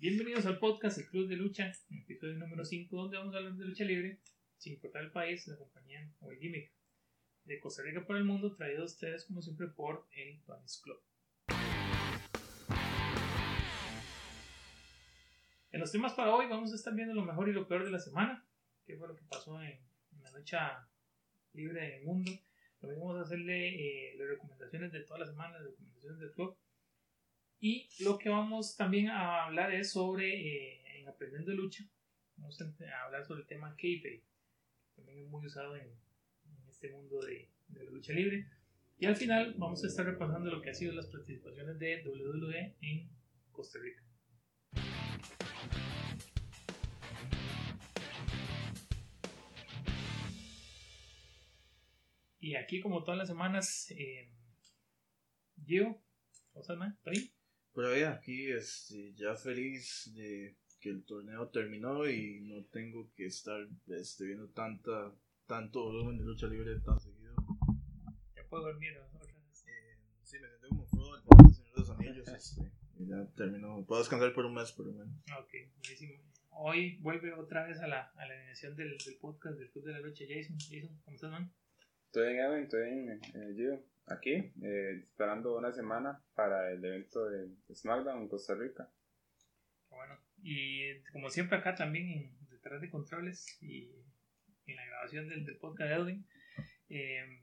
Bienvenidos al podcast El Club de Lucha, episodio número 5, donde vamos a hablar de lucha libre, sin importar el país, la compañía o el gimmick. De Costa Rica por el mundo, traído a ustedes como siempre por el Tuanis Club. En los temas para hoy vamos a estar viendo lo mejor y lo peor de la semana, qué fue lo que pasó en, en la lucha libre en el mundo. También vamos a hacerle eh, las recomendaciones de toda la semana, las recomendaciones del club. Y lo que vamos también a hablar es sobre, eh, en Aprendiendo Lucha, vamos a hablar sobre el tema kayfabe, también es muy usado en, este mundo de, la lucha libre. Y al final vamos a estar repasando lo que ha sido las participaciones de WWE en Costa Rica. Y aquí, como todas las semanas, eh, Gio, ¿cómo estás? ¿Está? Pero ya, aquí este, ya feliz de que el torneo terminó y no tengo que estar este, viendo tanta, tanto volumen de lucha libre tan seguido. Ya puedo dormir otra vez. Eh, sí, me siento como Frodo Poder del Señor de los Anillos. Este, y ya terminó. Puedo descansar por un mes, pero bueno. Ok, buenísimo. Hoy vuelve otra vez a la, a la animación del, del podcast del Club de la Lucha. Jason, Jason ¿cómo estás, man? Estoy en Evan, estoy en eh, Gio, aquí, eh, esperando una semana para el evento de SmackDown en Costa Rica. Bueno, y como siempre acá también en, detrás de controles y en la grabación del, podcast de Edwin, eh,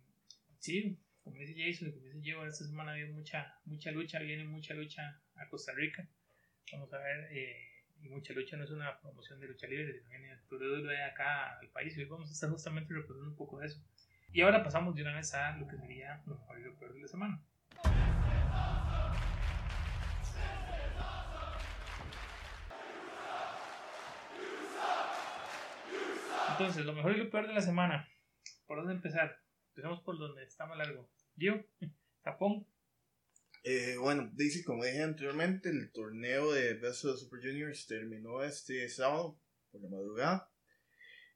sí, como dice Jason, como dice Gio, esta semana ha mucha, mucha lucha, viene mucha lucha a Costa Rica. Vamos a ver, eh, y mucha lucha no es una promoción de lucha libre, sino viene WWE acá al país y hoy vamos a estar justamente repasando un poco de eso. Y ahora pasamos de una vez a lo que sería lo mejor y lo peor de la semana. Entonces, lo mejor y lo peor de la semana. ¿Por dónde empezar? Empezamos por donde está más largo. Yo, Japón. Eh, bueno, dice, como dije anteriormente, el torneo de Best of Super Juniors terminó este sábado por la madrugada.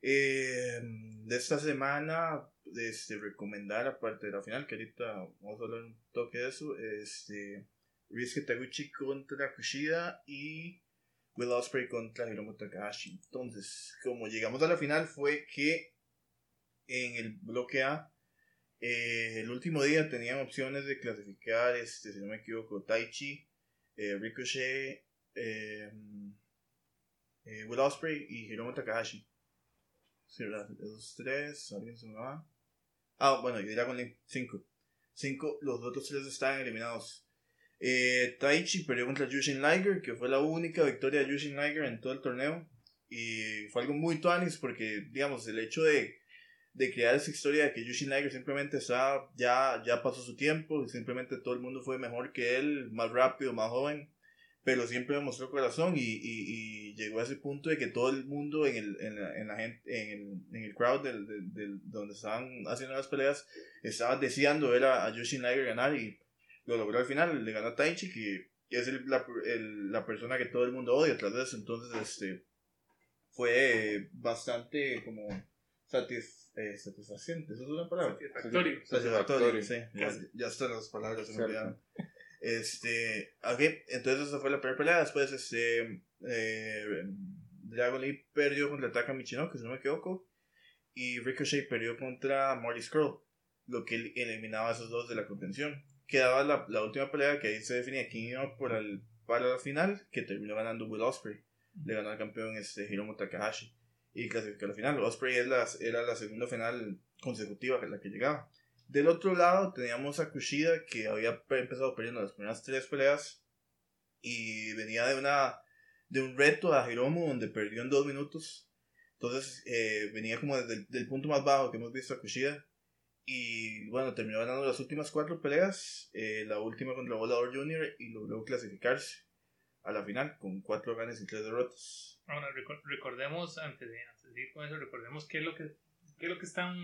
Eh, de esta semana, este, recomendar, aparte de la final, que ahorita vamos a hablar un toque de eso, este, Taguchi contra Kushida y Will Ospreay contra Hiromu Takahashi. Entonces, como llegamos a la final, fue que en el bloque A, eh, el último día tenían opciones de clasificar, este, si no me equivoco, Taichi, eh, Ricochet, eh, Will Ospreay y Hiromu Takahashi. Sí, ¿verdad? Esos tres, alguien se me va. Ah, bueno, y Dragon Link, 5. 5, los otros tres están eliminados. Eh, Taichi perdió contra Yushin Liger, que fue la única victoria de Yushin Liger en todo el torneo. Y fue algo muy tuanis porque, digamos, el hecho de, de crear esa historia de que Yushin Liger simplemente está, ya, ya pasó su tiempo, y simplemente todo el mundo fue mejor que él, más rápido, más joven pero siempre me mostró corazón y, y, y, llegó a ese punto de que todo el mundo en el, en la, en la gente, en el, en el crowd del, del, del, donde estaban haciendo las peleas estaba deseando ver a, a Yoshin Liger ganar y lo logró al final, le ganó a Taichi que es el, la, el, la persona que todo el mundo odia tras de eso, entonces este fue bastante como satis, eh, satisfaciente, ¿eso es una palabra? Satisfactorio. Satisfactorio, sí, ya, ya están las palabras, se me olvidaron. Este, ok, entonces esa fue la primera pelea. Después, este, eh, Dragon Lee perdió contra Taka Michinoku, si no me equivoco. Y Ricochet perdió contra Marty Skrull, lo que eliminaba a esos dos de la contención. Quedaba la, la última pelea que ahí se definía quién iba por el, para la final, que terminó ganando Will Ospreay. Le ganó al campeón este, Hiromu Takahashi y clasificó a la final. Ospreay es la, era la segunda final consecutiva que la que llegaba. Del otro lado teníamos a Kushida que había empezado perdiendo las primeras tres peleas y venía de una de un reto a Hiromu donde perdió en dos minutos. Entonces eh, venía como desde el del punto más bajo que hemos visto a Kushida. Y bueno, terminó ganando las últimas cuatro peleas, eh, la última contra Volador Jr. y logró clasificarse a la final con cuatro ganes y tres derrotas. Bueno, recordemos, antes de, antes de ir con eso, recordemos qué es lo qué es lo que están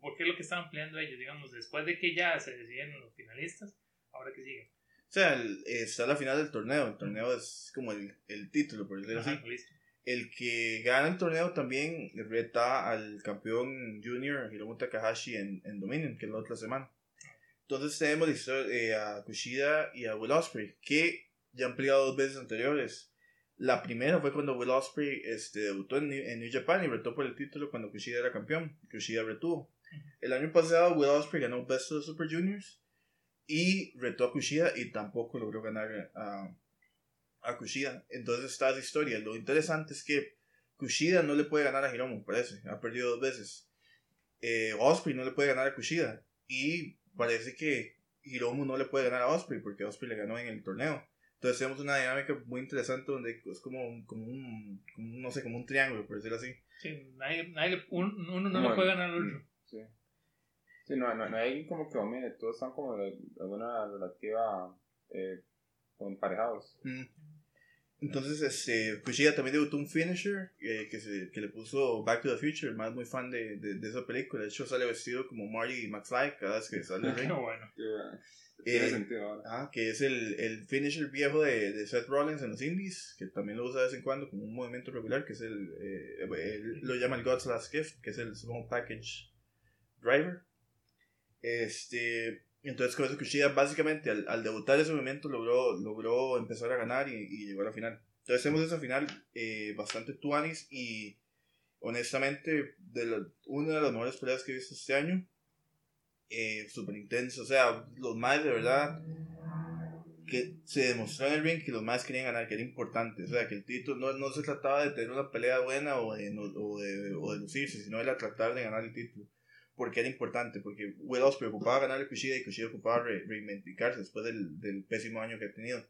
¿Por qué es lo que estaban peleando ellos? Digamos, después de que ya se deciden los finalistas, ahora que siguen. O sea, el, está la final del torneo. El torneo es como el, el título, por decirlo así. Listo. El que gana el torneo también reta al campeón junior Hiromu Takahashi en, en Dominion, que es la otra semana. Entonces tenemos eh, a Kushida y a Will Ospreay, que ya han peleado dos veces anteriores. La primera fue cuando Will Ospreay este, debutó en, New- en New Japan y retó por el título cuando Kushida era campeón. Kushida retuvo. El año pasado Will Ospreay ganó Best of the Super Juniors y retó a Kushida y tampoco logró ganar a, a Kushida. Entonces está esa historia. Lo interesante es que Kushida no le puede ganar a Hiromu, parece. Ha perdido dos veces. Eh, Osprey no le puede ganar a Kushida. Y parece que Hiromu no le puede ganar a Osprey porque Osprey le ganó en el torneo. Entonces tenemos una dinámica muy interesante donde es como, un- como, un, como un, no sé, como un triángulo, por decirlo así. Sí, nadie, nadie un- uno no Bueno. le puede ganar al otro. Sí. Sí, no, no, no hay como que domine, todos están como de alguna relativa eh, emparejados. Mm. Entonces, este, Kushida también debutó un finisher eh, que, se, que le puso Back to the Future, más muy fan de, de, de esa película. De hecho, sale vestido como Marty McFly cada vez que sale ring. bueno. Tiene Eh, sentido ahora. Ah, que es el, el finisher viejo de, de Seth Rollins en los indies, que también lo usa de vez en cuando como un movimiento regular, que es el, eh, él lo llama el God's Last Gift, que es el Small Package Driver. Este, entonces con eso Kushida básicamente al, al debutar ese movimiento logró, logró empezar a ganar y, y llegó a la final. Entonces tenemos esa final eh, bastante tuanis y honestamente de la- una de las mejores peleas que he visto este año. Eh, súper intenso, o sea, los más de verdad que se demostró en el ring que los más querían ganar, que era importante. O sea, que el título no, no se trataba de tener una pelea buena o de, no- o de, o de lucirse, sino era tratar de ganar el título. Porque era importante, porque Will Ospreay ocupaba ganar el Kushida y Kushida ocupaba re- reivindicarse después del, del pésimo año que ha tenido.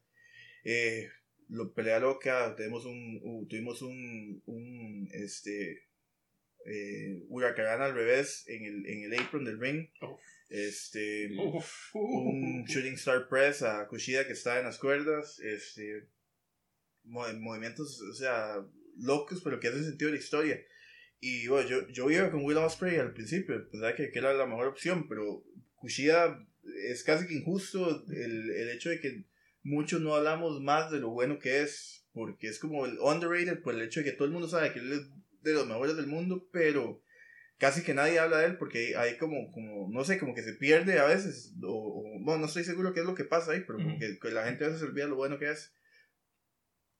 Eh, lo pelea loca, tenemos un, u- tuvimos un, un este, eh, huracán al revés en el, en el apron del ring. Este, un Shooting Star Press a Kushida que está en las cuerdas, este, mo- movimientos, o sea, locos, pero que hacen sentido de la historia. Y bueno, yo, yo iba con Will Ospreay al principio, pensaba que, que era la mejor opción, pero Kushida es casi que injusto el, el hecho de que muchos no hablamos más de lo bueno que es, porque es como el underrated por el hecho de que todo el mundo sabe que él es de los mejores del mundo, pero casi que nadie habla de él porque hay como, como no sé, como que se pierde a veces, o, o- bueno, no estoy seguro qué es lo que pasa ahí, pero como que la gente a veces se olvida lo bueno que es.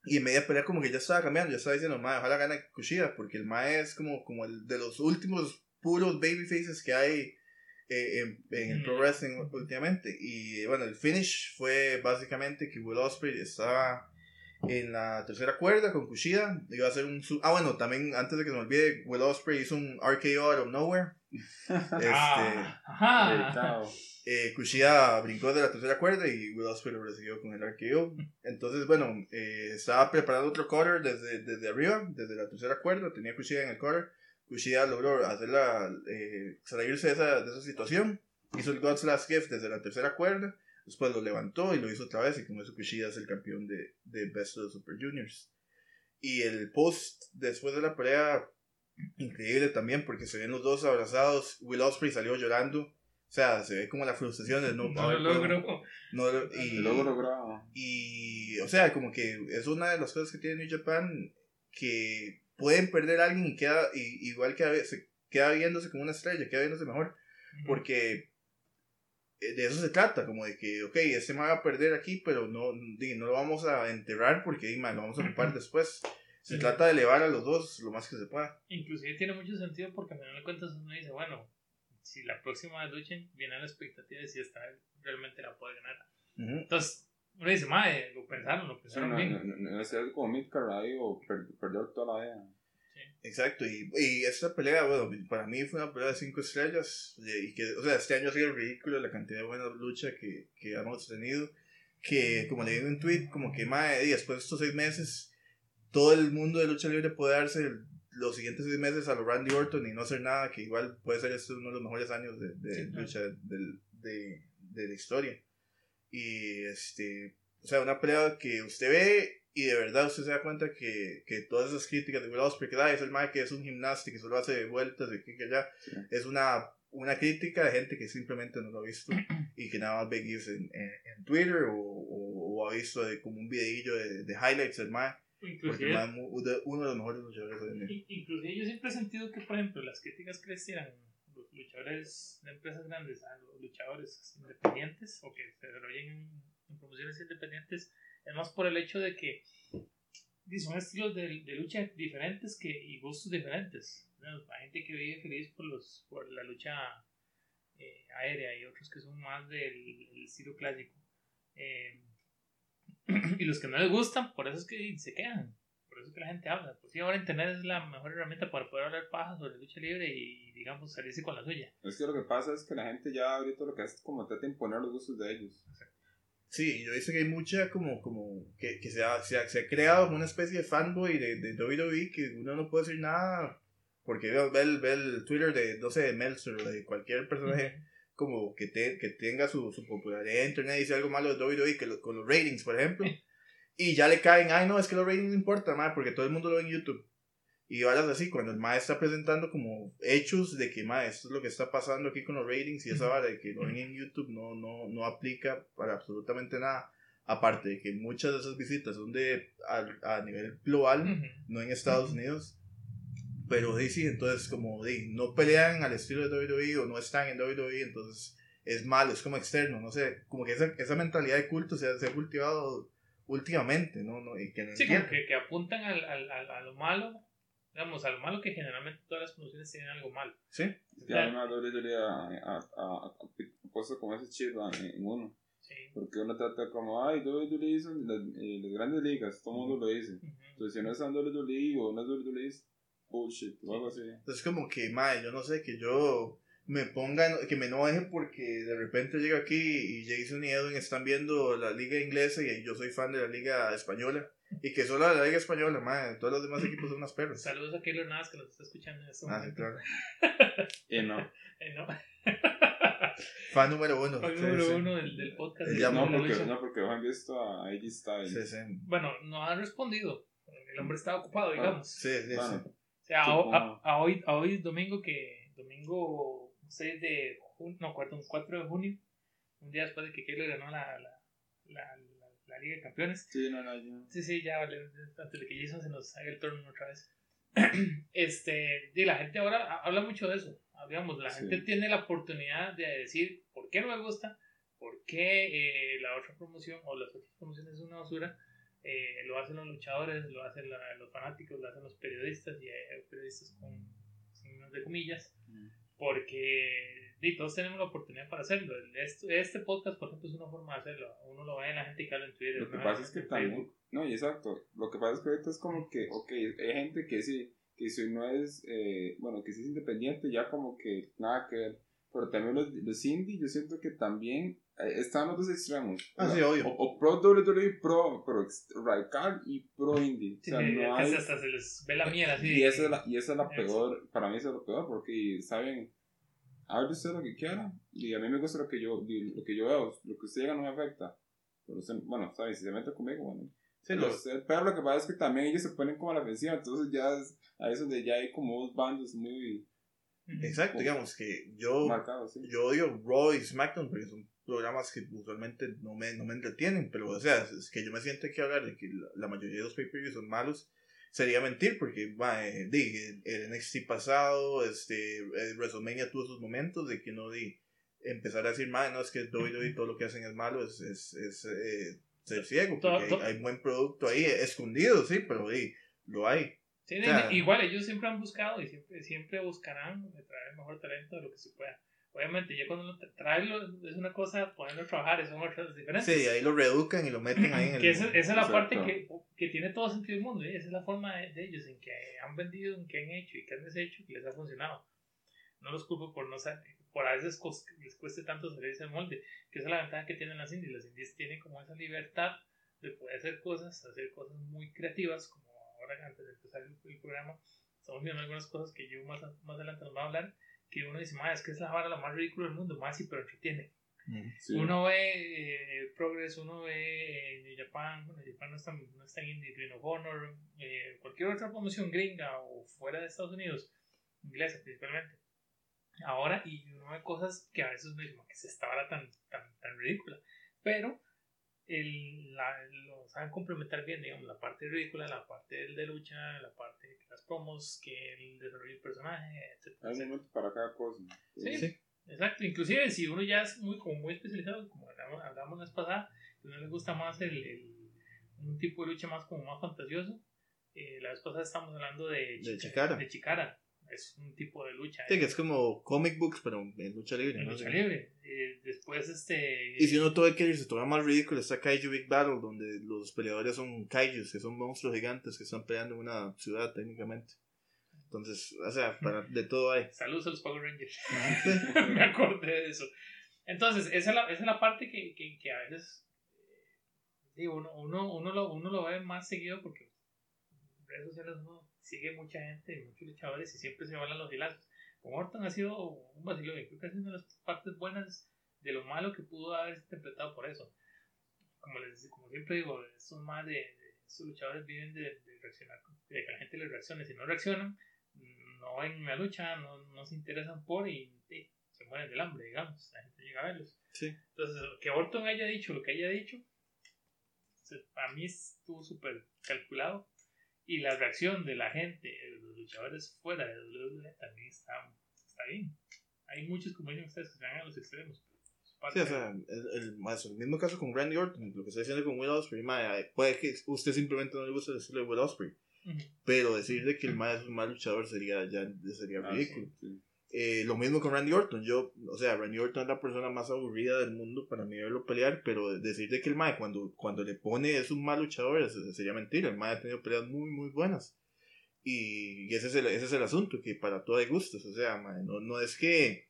Y en media pelea como que ya estaba cambiando, ya estaba diciendo, mae, ojalá gane Kushida, porque el mae es como, como el de los últimos puros babyfaces que hay eh, en, en el pro wrestling últimamente. Y bueno, el finish fue básicamente que Will Ospreay estaba en la tercera cuerda con Kushida. Iba a hacer un... Ah, bueno, también antes de que se me olvide, Will Ospreay hizo un RKO out of nowhere. Este, Ah, eh, Kushida brincó de la tercera cuerda y Will Ospreay lo recibió con el RKO. Entonces, bueno, eh, estaba preparando otro cutter desde, desde arriba, desde la tercera cuerda. Tenía Kushida en el cutter. Kushida logró hacerla, eh, salirse de esa, de esa situación. Hizo el God's Last Gift desde la tercera cuerda. Después lo levantó y lo hizo otra vez. Y con eso Kushida es el campeón de, de Best of the Super Juniors. Y el post después de la pelea, increíble también, porque se ven los dos abrazados. Will Ospreay salió llorando. O sea, se ve como la frustración de no, No lo logro. no lo- y, luego logró. y, o sea, como que es una de las cosas que tiene New Japan que pueden perder a alguien y queda, y, igual queda, se queda viéndose como una estrella, queda viéndose mejor, porque de eso se trata, como de que, ok, este me va a perder aquí, pero no, no lo vamos a enterrar porque man, lo vamos a ocupar después. Se Sí. trata de elevar a los dos lo más que se pueda. Inclusive tiene mucho sentido porque al final de cuentas uno dice, bueno, si la próxima lucha viene a la expectativa de si esta realmente la puede ganar. Ujú. Entonces, uno dice, madre, lo pensaron, lo pensaron no, bien. no, no, no es como Midcar ahí o per- perdió toda la vida. Exacto, y, y esta pelea, bueno, para mí fue una pelea de cinco estrellas, y y que, o sea, este año ha sido ridículo la cantidad de buenas luchas que, que hemos tenido, que como le digo en un tweet, como que mae, y después de estos seis meses, todo el mundo de lucha libre puede darse el- los siguientes seis meses a los Randy Orton y no hacer nada, que igual puede ser este uno de los mejores años de, de Sí, lucha del- de, de la historia. Y este, o sea, una pelea que usted ve y de verdad usted se da cuenta que, que todas esas críticas de Will Ospreay, que "Ay, es el Mike que es un gimnasta y que solo hace vueltas de aquí que allá, Sí. es una, una crítica de gente que simplemente no lo ha visto y que nada más ve GIFs en, en, en Twitter o, o, o ha visto de, como un videillo de, de highlights del Mike, porque el Inclusive, es de- uno de los mejores luchadores día. in- inclusive yo siempre he sentido que, por ejemplo, las críticas que les tiran los luchadores de empresas grandes a los luchadores independientes o que se desarrollen en, en promociones independientes Es más por el hecho de que son estilos de, de lucha diferentes que, y gustos diferentes. Hay gente que vive feliz por, los, por la lucha eh, aérea y otros que son más del, estilo clásico. Eh, y los que no les gustan, por eso es que se quedan. Por eso es que la gente habla. Pues sí, ahora Internet es la mejor herramienta para poder hablar paja sobre lucha libre y, digamos, salirse con la suya. Es que lo que pasa es que la gente ya ahorita lo que hace es como trata de imponer los gustos de ellos. Sí, yo dice que hay mucha como, como que, que se, ha, se, ha, se, ha, creado una especie de fanboy de, de WWE que uno no puede decir nada porque ve, el, ve el Twitter de, no sé, de Meltzer o de cualquier personaje como que, te, que tenga su, su popularidad en internet y dice algo malo de WWE que con los ratings, por ejemplo. Y ya le caen, ay no, es que los ratings no importan, más porque todo el mundo lo ve en YouTube. Y varas así, cuando el maestro está presentando como hechos de que, ma, esto es lo que está pasando aquí con los ratings y esa vara de que lo ven en YouTube no, no, no aplica para absolutamente nada. Aparte de que muchas de esas visitas son de a, a nivel global, no en Estados Unidos. Pero sí, entonces como di, no pelean al estilo de WWE o no están en WWE, entonces es malo, es como externo, no sé, como que esa, esa mentalidad de culto se se ha cultivado últimamente, ¿no? no y que no sí, como que, que, apuntan al, al, al, a lo malo, digamos, a lo malo que generalmente todas las promociones tienen algo malo. Sí. Ya una WWE a, a, a, puesto como ese chip en uno. Sí. Porque uno trata como, ay, WWE hizo las, eh, las grandes ligas, todo el mundo lo dice. Uh -huh. Entonces, si no es WWE o no es WWE, bullshit o algo así. Es como que, mae, yo no sé, que yo me ponga, que me enoje porque de repente llega aquí y Jason y Edwin están viendo la liga inglesa y yo soy fan de la liga española. Y que solo la liga española, mae, todos los demás equipos son unas perros. Saludos a Keylor Navas que nos está escuchando en este Ah, sí, claro. y no. Eh, no. Fan número uno. Fan sí, número sí. uno del, del podcast. No, de la porque, lucha. no, porque han visto a AJ Styles. Sí, sí. Bueno, no han respondido. El hombre estaba ocupado, digamos. Sí, sí, Bueno, sí. O sea, a, a- a hoy, a hoy es domingo que domingo 6 de junio, no, 4, 4 de junio, un día después de que Keylor ganó la, la, la Liga de Campeones. Sí, no, no. Sí, sí, ya vale, antes de que Jason se nos haga el turno otra vez. este, y la gente ahora ha- habla mucho de eso. Digamos, la Sí. gente tiene la oportunidad de decir por qué no me gusta, por qué eh, la otra promoción o las otras promociones es una basura. Eh, lo hacen los luchadores, lo hacen la- los fanáticos, lo hacen los periodistas y hay periodistas con signos de comillas porque di, todos tenemos la oportunidad para hacerlo. Este, este podcast, por ejemplo, es una forma de hacerlo. Uno lo ve en la gente que habla en Twitter. Lo que ¿no? pasa es que también. No, y exacto. Lo que pasa es que ahorita es como que, ok, hay gente que sí, que si no es, eh, bueno, que sí es independiente, ya como que nada que ver. Pero también los, los indie, yo siento que también eh, están los dos extremos. Ah, ¿verdad? sí, obvio. O, o pro WWE, pro, pero ex- radical y pro indie. Sí, o sea, sí, no que hay. hasta se les ve la miel así. Y esa es la, y esa es la peor, para mí eso es lo peor, porque, ¿saben? Hable usted lo que quiera, y a mí me gusta lo que yo, lo que yo veo, lo que usted diga no me afecta. Pero usted, bueno, ¿saben? Si se mete conmigo, bueno. Sí, Pero, pero lo que pasa es que también ellos se ponen como a la ofensiva, entonces ya es, ahí es donde ya hay como dos bandos muy. Exacto, digamos que yo, marcados, ¿sí? yo odio Raw y SmackDown porque son programas que usualmente no me, no me entretienen, pero o sea, es que yo me siento que hablar de que la, la mayoría de los pay-per-views son malos sería mentir porque va, eh, di, el, NXT pasado, este, el WrestleMania tuvo sus momentos de que no di empezar a decir, "Mae, no es que WWE todo lo que hacen es malo, es, es, es eh, ser ciego, porque hay, todo- hay buen producto ahí escondido, sí, pero di, lo hay. Sí, O sea- igual ellos siempre han buscado y siempre, siempre buscarán traer el mejor talento de lo que se pueda. Obviamente, ya cuando tra- traerlo es una cosa, ponerlo a trabajar, son otras diferentes. Sí, ahí lo reeducan y lo meten ahí en el... que esa, esa es la Exacto. parte que, que tiene todo sentido del mundo. ¿eh? Esa es la forma de, de ellos en que han vendido, en que han hecho y que han deshecho y les ha funcionado. No los culpo por no sa- por a veces les cueste tanto salirse del molde, que esa es la ventaja que tienen las indies. Las indies tienen como esa libertad de poder hacer cosas, hacer cosas muy creativas, como ahora antes de empezar el, el programa, estamos viendo algunas cosas que yo más, más adelante nos va a hablar, que uno dice, "Ma, es que es la vara la más ridícula del mundo, más sí, pero entretiene. Ujú. Sí. Uno ve eh, Progress, uno ve eh, New Japan, bueno, Japan no está, no está en Indie, Ring of Honor, eh, cualquier otra promoción gringa o fuera de Estados Unidos, inglesa principalmente. Ahora, y uno ve cosas que a veces uno dice, "Ma, ¿qué es esta vara tan, tan, tan ridícula? Pero el, la, lo saben complementar bien, digamos, la parte ridícula, la parte de lucha, la parte las promos, que el desarrollo del personaje, etc. Hay un momento para cada cosa. Sí. Sí. Exacto, inclusive si uno ya es muy, como muy especializado, como hablamos, hablamos la vez pasada, si a uno le gusta más el, el, un tipo de lucha más como más fantasioso. Eh, la vez pasada estábamos hablando de, De Chikara. Es un tipo de lucha. Sí, que es como comic books, pero en lucha libre. en ¿no? lucha libre. Después, este. Y si uno todo quiere irse todavía más ridículo, está Kaiju Big Battle, donde los peleadores son kaijus, que son monstruos gigantes que están peleando en una ciudad técnicamente. Entonces, o sea, para, de todo hay. Saludos a los Power Rangers. Me acordé de eso. Entonces, esa es la, esa es la parte que, que, que a veces eh, uno, uno, uno, lo, uno lo ve más seguido porque en redes sociales uno sigue mucha gente, muchos luchadores y siempre se van los hilazos. Con Orton ha sido un vacilón creo que ha sido una de las partes buenas de lo malo que pudo haber interpretado por eso. Como, les, como siempre digo, estos más de, de- estos luchadores viven de, de reaccionar, de que la gente les reaccione. Si no reaccionan, no ven la lucha, no, no se interesan por y, y se mueren del hambre, digamos. La gente llega a verlos. Sí. Entonces, que Orton haya dicho lo que haya dicho, para mí estuvo súper calculado. Y la reacción de la gente, de los luchadores fuera de WWE, también está, está bien. Hay muchos, como dicen ustedes, que se van a los extremos. Sí, o sea, el, el, más, el mismo caso con Randy Orton, lo que está diciendo con Will Ospreay, mae, puede que usted simplemente no le guste decirle Will Ospreay, Ujú. pero decirle que el mae es un mal luchador sería ya sería Ah, ridículo. sí, sí. Eh, lo mismo con Randy Orton. Yo, o sea, Randy Orton es la persona más aburrida del mundo para mí verlo pelear, pero decir de que el Mae cuando, cuando le pone es un mal luchador sería mentira. El Mae ha tenido peleas muy, muy buenas. Y, y ese, es el, ese es el asunto, que para todo hay gustos. O sea, mae, no, no es que.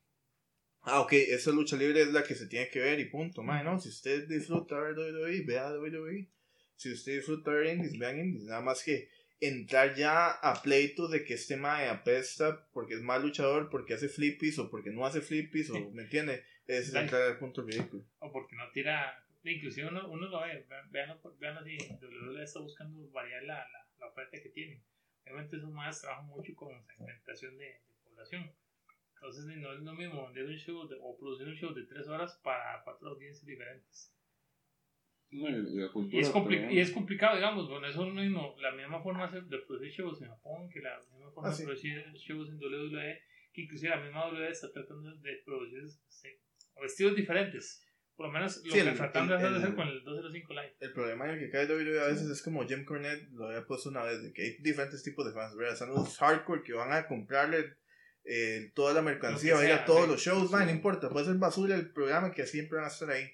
Ah, ok, esa lucha libre es la que se tiene que ver y punto. Mae, no, si usted disfruta ver WWE, vea WWE. Si usted disfruta ver indies, vean indies. Nada más que entrar ya a pleitos de que este mae apesta porque es mal luchador, porque hace flippies o porque no hace flippies, o ¿me entiende? Es entrar al punto ridículo. o porque no tira inclusive uno, uno lo ve vean- veanlo, veanlo así WWE está buscando variar la, la, la oferta que tiene obviamente esos más trabajan mucho con segmentación de, de población entonces no es lo mismo vender un show de- o producir un show de tres horas para cuatro audiencias diferentes No, y, y la y cultura es, compli- también. y es complicado digamos bueno eso es lo mismo la misma forma de de producir shows en Japón que la misma forma Ah, de sí. producir shows en WWE que inclusive la misma WWE está tratando de producir este, estilos diferentes por lo menos lo Sí, que tratando de hacer el- con el 205 Live El problema en el que cae WWE a veces es como Jim Cornette lo había puesto una vez, de que hay diferentes tipos de fans, ¿verdad? Están los hardcore que van a comprarle eh, toda la mercancía, va a ir a todos los shows, man, no importa, puede ser basura el programa que siempre van a estar ahí.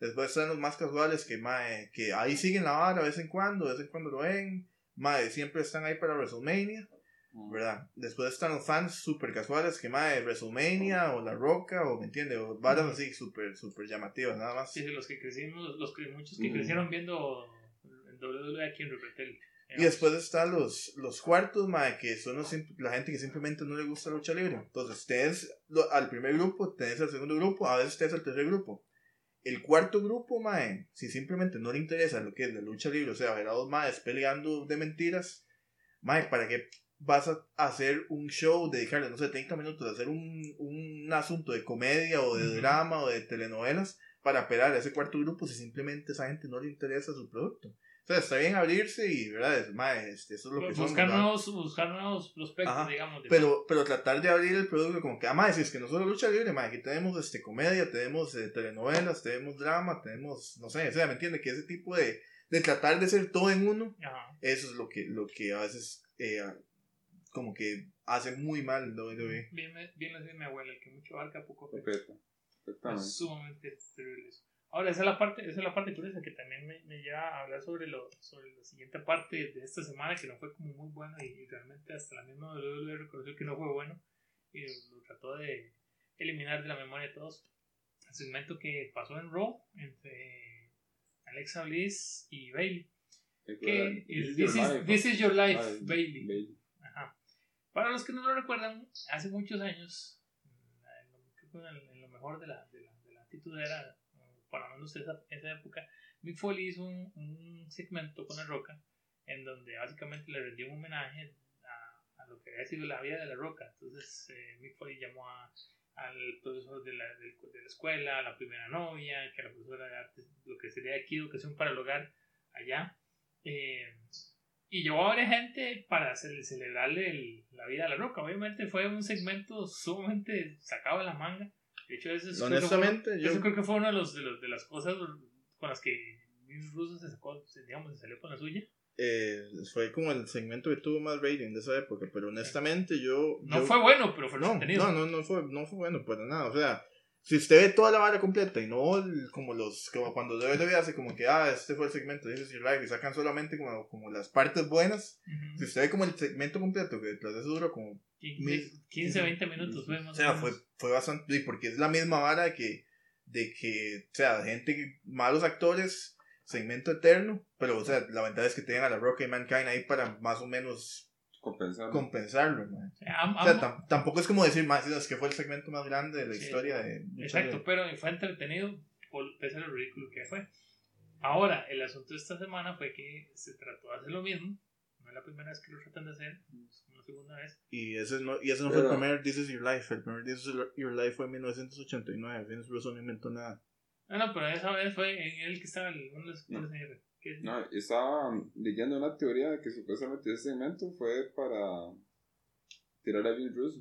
Después están los más casuales que, mae, que ahí siguen la vara de vez en cuando, de vez en cuando lo ven, mae, siempre están ahí para WrestleMania. Mm. ¿verdad? Después están los fans super casuales que de WrestleMania o La Roca o me entiende, o varas Ujú. así super super llamativas, nada más. Sí, sí, los que crecimos, los que muchos que Mm. crecieron viendo el WWE aquí en Repetel. Y después están los, los cuartos, mae, que son los la gente que simplemente no le gusta la lucha libre. Entonces, ustedes lo- al primer grupo, tenés al segundo grupo, a veces ustedes al tercer grupo. El cuarto grupo, mae, si simplemente no le interesa lo que es la lucha libre, o sea, ver a dos maes peleando de mentiras, mae, ¿para qué vas a hacer un show, dedicarle, no sé, 30 minutos, a hacer un, un asunto de comedia o de drama o de telenovelas para apelar a ese cuarto grupo si simplemente a esa gente no le interesa su producto? O sea, está bien abrirse y, ¿verdad? Es, mae, este, eso es lo que somos, buscar, ¿verdad? nuevos, buscar nuevos prospectos, Ajá, digamos. de- Pero, pero tratar de abrir el producto como que, ah, mae, si es que no solo lucha libre, mae, aquí tenemos este, comedia, tenemos eh, telenovelas, tenemos drama, tenemos, no sé, o sea, ¿me entiende? Que ese tipo de, de tratar de ser todo en uno, Ajá. eso es lo que, lo que a veces eh, como que hace muy mal el WWE. Bien, bien lo dice mi abuela, el que mucho abarca, poco. Perfectamente. Es sumamente terrible eso. Ahora, esa es la parte, esa es la parte curiosa que también me, me lleva a hablar sobre, lo, sobre la siguiente parte de esta semana que no fue como muy bueno y, y realmente hasta la misma WWE reconoció que no fue bueno y lo trató de eliminar de la memoria de todos. El segmento que pasó en Raw entre Alexa Bliss y Bailey. Que es This, is, This is Your Life, Ay, Bailey. Bailey. Ajá. Para los que no lo recuerdan, hace muchos años, en lo, en lo mejor de la, de la, de la actitud era, para menos esa, esa época, Mick Foley hizo un, un segmento con La Roca en donde básicamente le rendió un homenaje a, a lo que había sido la vida de La Roca. Entonces, eh, Mick Foley llamó a, al profesor de la, de la escuela, a la primera novia, que era profesora de arte, lo que sería aquí educación para el hogar allá. Eh, y llevó a varias gente para ce- celebrarle el- la vida de la roca. Obviamente fue un segmento sumamente sacado de la manga. De hecho, eso es, creo Honestamente, yo, eso creo que fue una de, los, de, los- de las cosas con las que Vince Russo se sacó, digamos, se salió con la suya. Eh, fue como el segmento que tuvo más rating de esa época, pero honestamente yo... No yo- fue bueno, pero fue no, entretenido. no, no, no fue, no fue bueno para nada. O sea, si usted ve toda la vara completa y no como los como cuando WWE hace como que, ah, este fue el segmento de Life y sacan solamente como, como las partes buenas. Si Ujú. usted ve como el segmento completo, que de eso duró como 15, 15, 20 minutos fue más O sea, o fue, menos. fue bastante. y Porque es la misma vara que. De que. O sea, gente. Malos actores. Segmento eterno. Pero, o sea, la ventaja es que tengan a la Roca y Mankind ahí para más o menos Compensar. compensarlo, man. Am- O sea, am- tam- tampoco es como decir más. Es que fue el segmento más grande de la Sí. historia de. Exacto, libre. pero fue entretenido pese a lo ridículo que fue. Ahora, el asunto de esta semana fue que se trató de hacer lo mismo. No es la primera vez que lo tratan de hacer, una vez. Y ese no, y ese no fue el primer This Is Your Life. El primer This Is Your Life fue en 1989. Vince Russo no inventó nada. No, no, pero esa vez fue en el que estaba el, uno de los No. No, estaba leyendo una teoría de que supuestamente ese segmento fue para tirar a Vince Russo.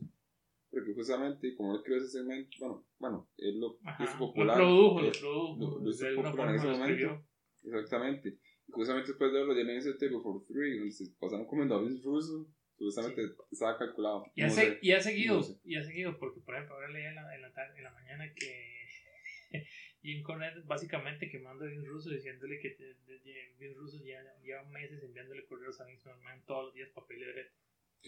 Porque justamente, como él creó ese segmento, bueno, bueno, él lo Ajá, hizo lo popular. produjo, eh, lo produjo. lo- lo hizo popular en ese lo escribió. Exactamente. Y justamente después de verlo, ya en ese Table for Three, donde se pasaron comiendo a Vince Russo, supuestamente estaba calculado. Y ha, No se- sé. y ha seguido, no sé. y ha seguido, porque por ejemplo, ahora leía en la, en la, tar- en la mañana que Jim Cornette básicamente quemando a Vince Russo diciéndole que de- Vince Russo ya lleva meses enviándole correos a Vince McMahon todos los días papel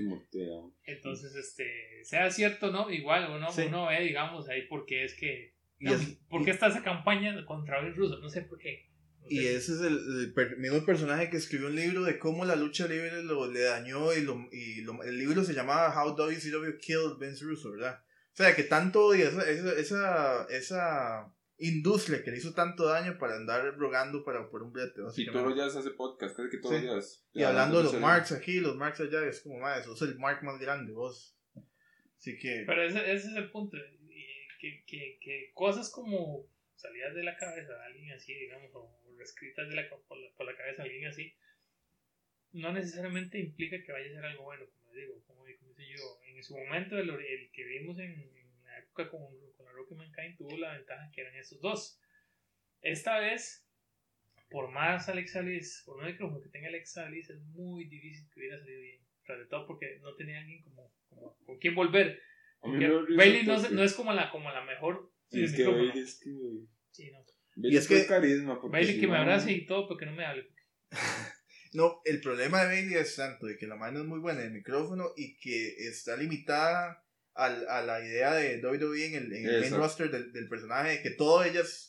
mortea. Entonces, este, sea cierto, ¿no? Igual uno, Sí. uno ve, digamos, ahí porque es que. No, es- ¿Por qué está esa campaña contra Vince Russo? No sé por qué. No Y ese es el, el per- mismo personaje que escribió un libro de cómo la lucha libre lo, le dañó y, lo, y lo- el libro se llamaba How WCW Killed Vince Russo, ¿verdad? O sea, que tanto y esa, esa, esa, esa industria que le hizo tanto daño para andar rogando para, por un brete, Y todos los días hace podcast, casi que todos Sí. días. Y hablando de los marks aquí, los marks allá, es como, más, sos el mark más grande, vos. Así que... Pero ese, ese es el punto. y Que, que, que cosas como salidas de la cabeza de alguien así, digamos, o reescritas de la, por, la, por la cabeza de alguien así, no necesariamente implica que vaya a ser algo bueno, como digo, como, como dice yo. En su momento, el, el que vimos en, en la época con, con la Rocky Mankind tuvo la ventaja que eran esos dos. Esta vez, por más Alexa Bliss, por más micrófono que tenga Alexa Bliss, es muy difícil que hubiera salido bien. Sobre todo porque no tenía alguien como, como con quien volver. Bailey no, no es como la, como la mejor. Sí, es que. Bailey es que. Bailey es que- carisma. porque Bailey si que me abrace y todo, porque no me hable. No, el problema de Bailey es tanto de que la mano es muy buena en el micrófono y que está limitada al, a la idea de WWE en el, en el main roster del, del personaje, de que todo ellas...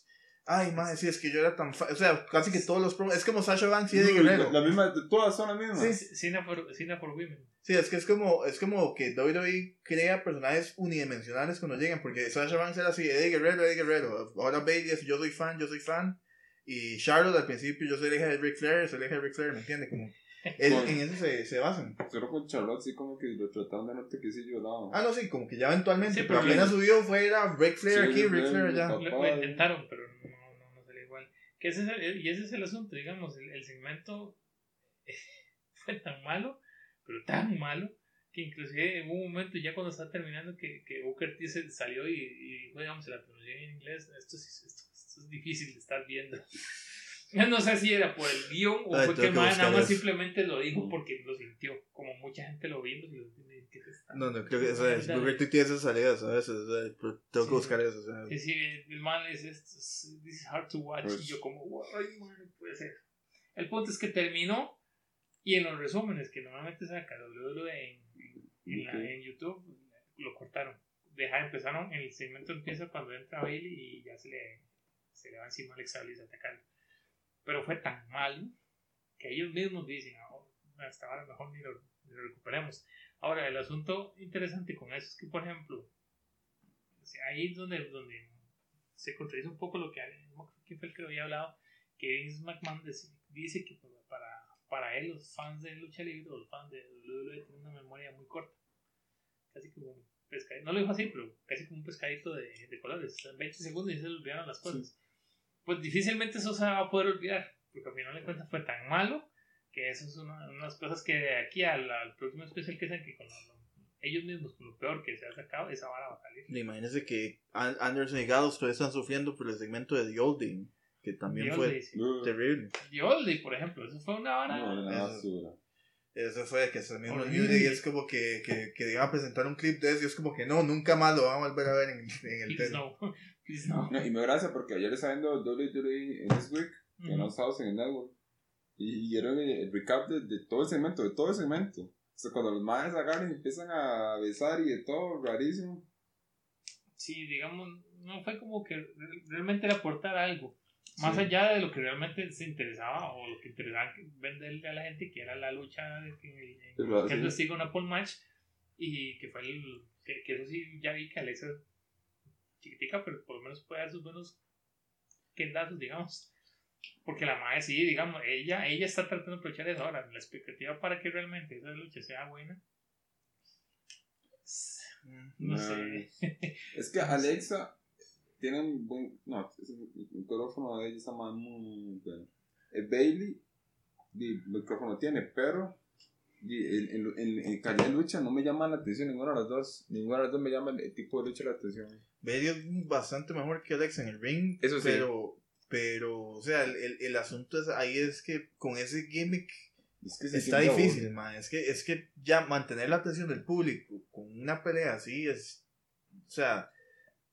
Ay, madre, sí, es que yo era tan... fa- O sea, casi que todos los... promos- Es como Sasha Banks y Eddie Guerrero. La, la misma, todas son las mismas. Sí. Cena for, Cena for Women. Sí, es que es como, es como que WWE crea personajes unidimensionales cuando llegan, porque Sasha Banks era así, Eddie Guerrero, Eddie Guerrero. Ahora Bailey es yo soy fan, yo soy fan. Y Charlotte al principio yo soy la hija de Ric Flair, soy la hija de Ric Flair, ¿me entiendes? Como, es- Con- en eso se, se basan. Solo con Charlotte, sí, como que lo trataron de no te quise yo lado. Ah, no, sí, como que ya eventualmente, Sí, pero porque- apenas subió fue era Ric Flair Sí, aquí, Ric Flair allá. Lo, lo intentaron, pero no. Que ese es el- y ese es el asunto, digamos. El, segmento fue tan malo, pero tan malo, que inclusive hubo un momento ya cuando estaba terminando que, que Booker T se salió y, y dijo, digamos, la traducción en inglés, esto, sí- esto, esto es difícil de estar viendo. Yo no sé si era por el guion o Ay, fue que que buscar nada más eso. simplemente lo dijo porque lo sintió. Como mucha gente lo vimos y lo entiende. ¿qué te está- No, no, creo que o sea, Dale. Booker T tiene esas salidas a veces, o sea, pero tengo que Sí. buscar eso. O sea, Sí, sí, el man "Esto es- this is hard to watch. Pues- y yo como, ay, man, no puede ser. El punto es que terminó y en los resúmenes que normalmente saca WWE en, en, la- Ok. en YouTube, lo cortaron. Deja, empezaron, el segmento empieza cuando entra Bailey y ya se le, se le va encima Alexa Bliss a atacar. Pero fue tan malo que ellos mismos dicen, "Ah, hasta ahora mejor ni lo, ni lo recuperemos. Ahora, el asunto interesante con eso es que, por ejemplo, o ahí es donde, donde se contradice un poco lo que ¿quién fue el que había hablado? Que Vince McMahon dec- dice que para, para él los fans de lucha libre, los fans de WWE tienen una memoria muy corta. Casi como un pescadito, no lo dijo así, pero casi como un pescadito de, de colores. En 20 segundos y se olvidaron las cosas. Pues difícilmente eso se va a poder olvidar, porque al final de cuentas fue tan malo que eso es una, una de las cosas que de aquí al, al próximo especial que sean que con lo- lo- ellos mismos, con lo peor que se ha sacado, esa vara va a salir. Imagínense que An- Anderson y Gallows todavía están sufriendo por el segmento de The Olding. que también The fue Oldie, sí. Terrible. The Oldie, por ejemplo, eso fue una vara. no, una Eso- basura. Eso fue que se mismo Horrible. New Day es como que, que, que iban a presentar un clip de eso y es como que no, nunca más lo vamos a volver a ver en, en el tele. no. No. No, y me gracia porque ayer estaba viendo WWE en This Week, que no estábamos en el network, y dieron el, el recap de, de todo el segmento, de todo el segmento. O sea, cuando los madres agarran y empiezan a besar y de todo, rarísimo. Sí, digamos, no fue como que re- realmente era aportar algo. Más Sí. allá de lo que realmente se interesaba o lo que interesaba que- venderle a la gente, que era la lucha en el, en que así- él sigue una pole match y que fue el. Que, que eso sí, ya vi que Alexa chiquitica, pero por lo menos puede dar sus buenos quendazos, digamos. Porque la madre sí, digamos, ella, ella está tratando de aprovechar eso. Ahora, la expectativa para que realmente esa lucha sea buena. No Ah. sé. Es que Alexa tiene un buen. No, ese micrófono de ella está más muy bueno. Eh, Bailey, el micrófono tiene, pero en, en, en- en calidad de lucha no me llama la atención ninguna de las dos. Ninguna de las dos me llama el tipo de lucha la atención. Bailey es bastante mejor que Alex en el ring. Eso sí. Pero, pero o sea, el, el, el asunto es ahí es que con ese gimmick Es que se está difícil, man. Es que, es que ya mantener la atención del público con una pelea así es. O sea,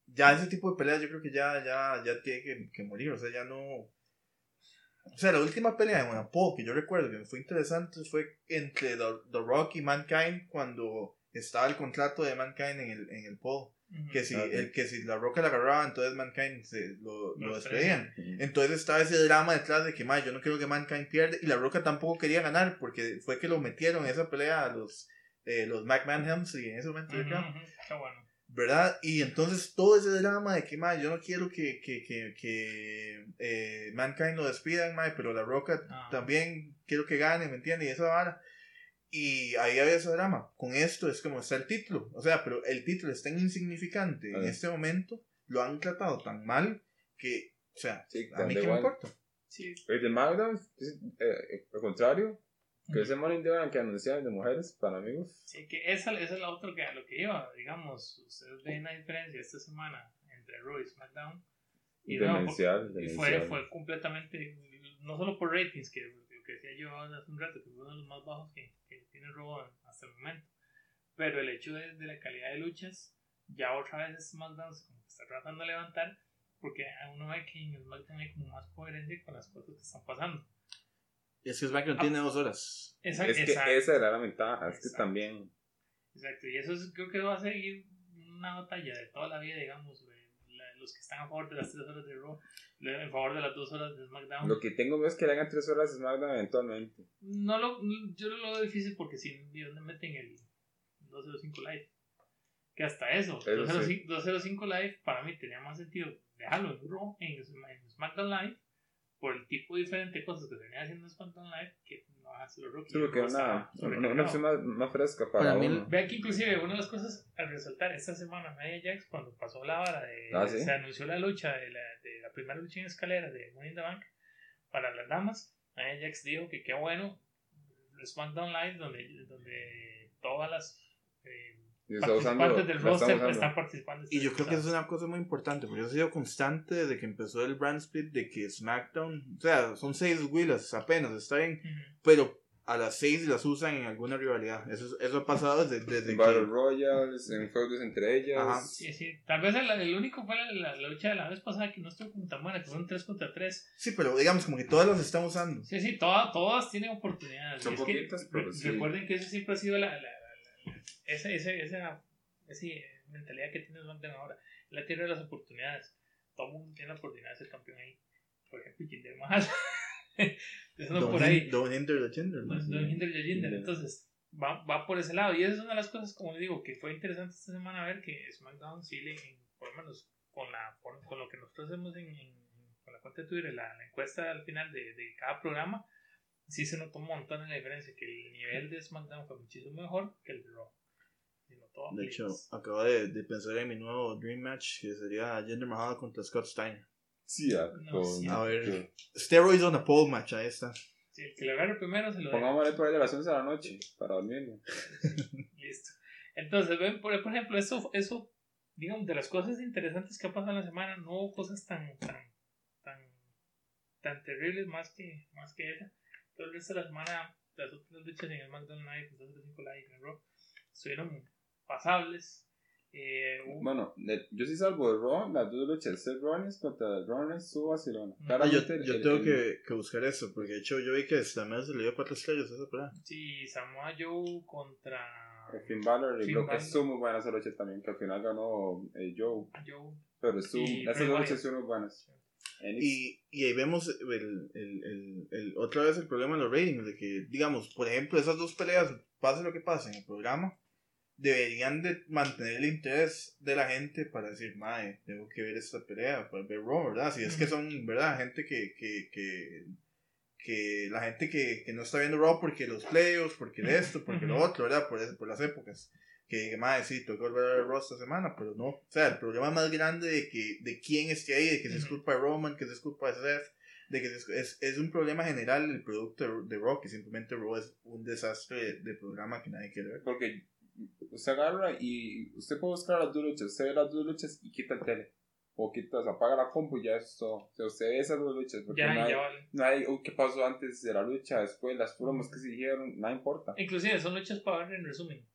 ya ese tipo de peleas yo creo que ya, ya, ya tiene que, que morir. O sea, ya no. O sea, la última pelea de Monapo que yo recuerdo que fue interesante fue entre The, The Rock y Mankind cuando estaba el contrato de Mankind en el, en el pole. Que si, Ah, el, que si la roca la agarraba, entonces Mankind se, lo, Lo despedían. Ujú. Entonces estaba ese drama detrás de que, "Mae, yo no quiero que Mankind pierda. Y la roca tampoco quería ganar porque fue que lo metieron en esa pelea a los, eh, los McMahon Helmsley en ese momento, creo. ujú, Está bueno. ¿Verdad? Y entonces todo ese drama de que, mae, yo no quiero que, que, que, que eh, Mankind lo despidan, mae, pero la roca Ah. también quiero que gane, ¿me entiendes? Y esa vara. Y ahí había ese drama. Con esto es como está el título. O sea, pero el título es tan insignificante en Ah. este momento, lo han tratado tan mal que, o sea, Sí, a mí qué me importa. Sí. El de SmackDown, es, eh, al contrario, que ese Money in que anunciaban de mujeres para amigos. Sí, que esa, esa es la otra que a lo que iba, digamos, ustedes ven la diferencia esta semana entre Raw y SmackDown. Y, no, Demencial, por- y fue, fue completamente, no solo por ratings, que lo que decía yo hace un rato, que fue uno de los más bajos que, que tiene Raw hasta el momento, pero el hecho de, de la calidad de luchas, ya otra vez SmackDown se como que está tratando de levantar, porque uno ve que en SmackDown hay como más coherencia con las cosas que están pasando. Y es que SmackDown tiene dos horas. Esa, Es que esa- esa era la ventaja, es que Exacto. también. Exacto, y eso es- creo que va a seguir una batalla de toda la vida, digamos, los que están a favor de las tres horas de Raw, en favor de las dos horas de SmackDown. Lo que tengo miedo es que le hagan tres horas de SmackDown eventualmente. No lo, yo lo veo difícil porque si ¿de dónde meten el 205 Live? Que hasta eso, Eso 205, 205 Live para mí tenía más sentido dejarlo en Raw, en, Sma- en SmackDown Live, por el tipo diferente de cosas que se venía haciendo en SmackDown Live, que Raw. que Sí, porque Raw una, una, una opción más, más fresca para, mí, uno. Vea que inclusive una de las cosas al resaltar esta semana Nia Jax cuando pasó la vara de Ah, ¿sí? se anunció la lucha de la, de la primera lucha en escalera de Money in the Bank para las damas Nia Jax dijo que qué bueno SmackDown Live donde, donde todas las eh, está usando, participantes del roster usando. están participando Y yo creo que eso es una cosa muy importante, porque eso ha sido constante desde que empezó el brand split de que SmackDown, o sea, son seis wheelers apenas, está bien, pero a las seis las usan en alguna rivalidad. Eso, eso ha pasado desde, desde En Battle que... Royals, en feudos entre ellas. Ajá. sí, sí. tal vez el, el único fue la, la- la lucha de la vez pasada que no estuvo como tan buena que fueron 3 contra 3 Sí, pero digamos como que todas las están usando. Sí, sí, todas, todas tienen oportunidades. Son que poquitas, pero re- sí. Recuerden que eso siempre ha sido la, la, la- la- esa, esa, esa, esa mentalidad que tiene SmackDown ahora. La tierra de las oportunidades. Todo el mundo tiene la oportunidad de ser campeón ahí. Por ejemplo, Jinder Mahal. Empezando Don't, por ahí. hinder the Tinder, No, no Jinder Jinder. Jinder. Entonces, va, va por ese lado. Y esa es una de las cosas, como les digo, que fue interesante esta semana ver que SmackDown sí le, por lo menos con, la, con, con lo que nosotros hacemos en, en- con la cuenta de Twitter, la, la encuesta al final de, de cada programa, sí se notó un montón en la diferencia, que el nivel de SmackDown fue muchísimo mejor que el de Raw. De hecho, acabo de, de pensar en mi nuevo Dream Match, que sería Jinder Mahal contra Scott Steiner. Sí, a, No, con- sí. A ver. Steroids on a pole match, ahí está. Sí, el que lo agarre primero se lo. Pongámosle por ahí a las 11 de la noche para dormir. Listo. Entonces, ven, por, por ejemplo, eso, eso, digamos, de las cosas interesantes que ha pasado en la semana, no hubo cosas tan, tan, tan tan terribles más que, más que esa. Todo el resto de la semana, las otras luchas en el McDonald's Night, las otras 5 Live en Raw, estuvieron pasables. Eh, Bueno, de- yo sí salvo de Raw, las dos luchas, Seth Rollins contra Rollins, su Barcelona. Ah, yo, yo el- tengo el- que, que buscar eso, porque de hecho yo vi que también se le dio cuatro estrellas a esa pelea. sí, Samoa Joe contra el Finn Balor y Finn creo que estuvo muy buena esa lucha también, que al final ganó eh, Joe. Joe. Pero estuvo, esas dos luchas muy buenas. En- Y, y ahí vemos el, el, el, el- otra vez el problema de los ratings, de que, digamos, por ejemplo, esas dos peleas, pase lo que pase en el programa, deberían de mantener el interés de la gente para decir, mae, tengo que ver esta pelea, para ver Raw, ¿verdad? Si es que son, ¿verdad? Gente que, que, que, que la gente que, que no está viendo Raw porque los playoffs, porque de esto, porque lo otro, ¿verdad? Por, por las épocas. Que madre, sí, tengo que volver a ver Raw esta semana, pero no. O sea, el problema más grande de que de quién esté ahí, de que si es culpa de Roman, que si es culpa de Seth, de que es, es, es un problema general el producto de, de Raw, que simplemente Raw es un desastre de, de programa que nadie quiere ver. Porque usted agarra y usted puede buscar las dos luchas, usted ve las dos luchas y quita el tele. O quita, apaga la compu y ya es todo. O sea, usted ve esas dos luchas. Porque Ya, no hay, ya vale. no hay "Uy, qué pasó antes de la lucha, después las promos que se dijeron, nada importa. Inclusive son luchas para ver en resumen.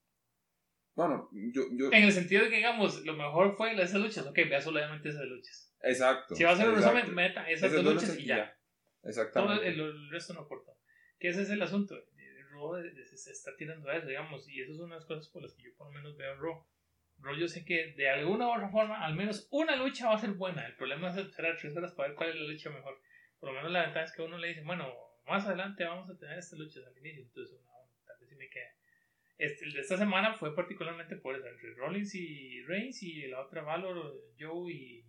Bueno, yo, yo, En el sentido de que, digamos, lo mejor fue esas luchas. Ok, vea solamente esas luchas. exacto. Si va a hacer un resumen, meta esas, Esas dos luchas y ya. Todo Exactamente. el, el resto no aporta. Que ese es el asunto. Se, se está tirando a eso, digamos. Y eso es una de las cosas por las que yo por lo menos veo Raw. Raw yo sé que de alguna u otra forma, al menos una lucha va a ser buena. El problema es esperar tres horas para ver cuál es la lucha mejor. Por lo menos la ventaja es que uno le dice, bueno, más adelante vamos a tener estas luchas al inicio. Entonces, no, tal vez sí me queda. Este, el de esta semana fue particularmente por eso, entre Rollins y Reigns y la otra Valor, Joe y,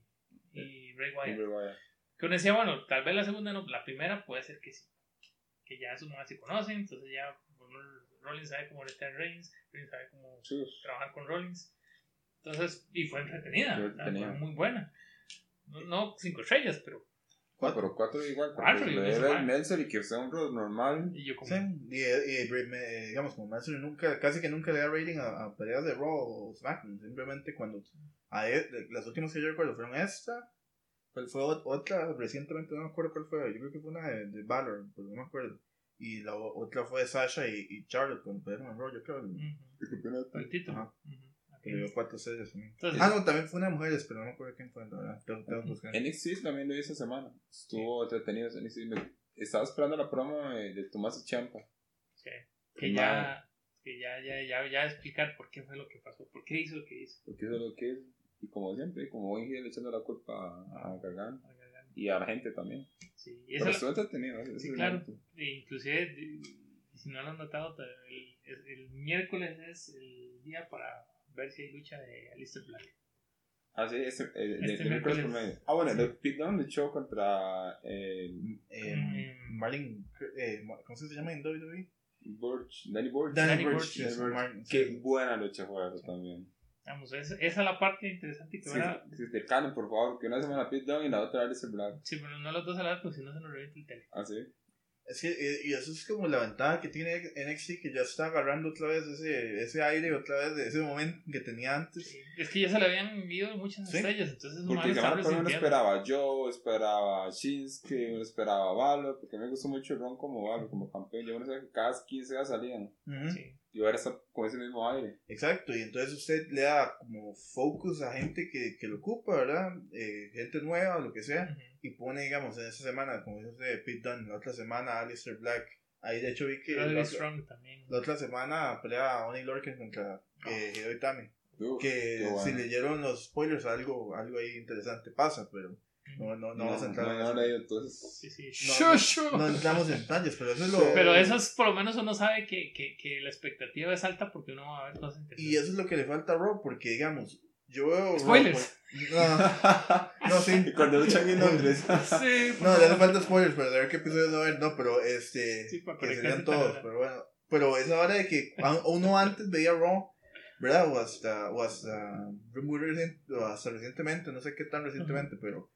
y Bray Wyatt. Que uno decía, bueno, tal vez la segunda no, la primera puede ser que sí. Que ya sus mamás se conocen, entonces ya Rollins sabe cómo está Reigns, Reigns sabe cómo Sí. trabajar con Rollins. Entonces, y fue entretenida, Fue muy buena. No, no cinco estrellas, pero. Cuatro, pero cuatro igual. Cuatro, Evan van. Meltzer y que sea un rol normal. Y yo como. Sí, y, y, y, digamos, como Meltzer nunca, casi que nunca le da rating a, a peleas de Raw o SmackDown, simplemente cuando a él- las últimas que yo recuerdo fueron esta, cuál fue ot- otra recientemente, no me acuerdo cuál fue, yo creo que fue una de, de Valor, pero no me acuerdo, y la otra fue Sasha y, y Charlotte cuando pelearon en Raw, yo creo, El campeonato. El título. Ajá. Que dio cuatro sellos también. Entonces, Ah, no, también fue una de mujeres, pero no me acuerdo quién fue, tengo, tengo que buscar. NXT también lo hizo esta semana. Estuvo entretenido NXT. Me- Estaba esperando la promo de, de Tomás Champa. sí, que ya. Que ya, ya, ya, ya explicar por qué fue lo que pasó, por qué hizo lo que hizo. Porque eso es lo que es. Y como siempre, como buen Gil echando la culpa a, a Gargano. Y a la gente también. Sí, y Pero estuvo entretenido. ese- ese Sí, claro. E Inclusive, si no lo han notado, el, el- el miércoles es el día para ver si hay lucha de Alistair Black. Ah, sí, el, el- Este el miércoles por miércoles. medio. Ah, bueno, el Pete Dunne luchó contra eh, Eh, Mm. Marlin, eh, ¿cómo se llama en WWE? Burch, Danny Burch. Danny Danny Burch, Qué sí. buena lucha fue eso también. Vamos, es- esa es la parte interesante que Sí, ahora. sí, te calen, por favor, que una semana Dunne y la otra Alistair Black. Sí, pero no los dos a la vez, porque si no se nos revienta el tele. Ah, sí. Es que, y, y eso es como la ventaja que tiene NXT, que ya está agarrando otra vez ese, ese aire, otra vez de ese momento que tenía antes. Sí, Es que ya se le habían ido muchas Sí. estrellas, entonces es Porque semana uno resintiendo. esperaba Joe, esperaba Shinsuke, uno esperaba Valor, porque me gustó mucho Ron como Valor, como campeón. Yo no sé que cada 15 días salían. Ujú. Sí. Y ahora está con ese mismo aire. Exacto, y entonces usted le da como focus a gente que, que lo ocupa, ¿verdad? Eh, gente nueva o lo que sea, y pone, digamos, en esa semana, como dice Pete Dunne, la otra semana Alistair Black. Ahí de hecho vi que la, otra- Strong también. la otra semana pelea Oni Lorcan contra eh, Hideo Itami. Uf, Que bueno. si leyeron los spoilers, algo, algo ahí interesante pasa, pero no, no, no, No, vamos a entrar no, en no leído, entonces. Sí, sí. No, Shushu. No entramos en detalles, pero eso es lo. Pero eso es, por lo menos uno sabe que, que, que la expectativa es alta porque uno va a ver cosas interesantes. Y eso es lo que le falta a Raw, porque digamos, yo veo. Spoilers. pues, no, no, sí. Cuando luchan en Londres. Sí, No, le hace favor. falta spoilers para saber qué episodios no ver, no, pero este. Sí, para que serían todos, pero bueno. Pero esa hora de que uno antes veía Raw, ¿verdad? O hasta, o hasta muy recien- o hasta recientemente, no sé qué tan recientemente, pero.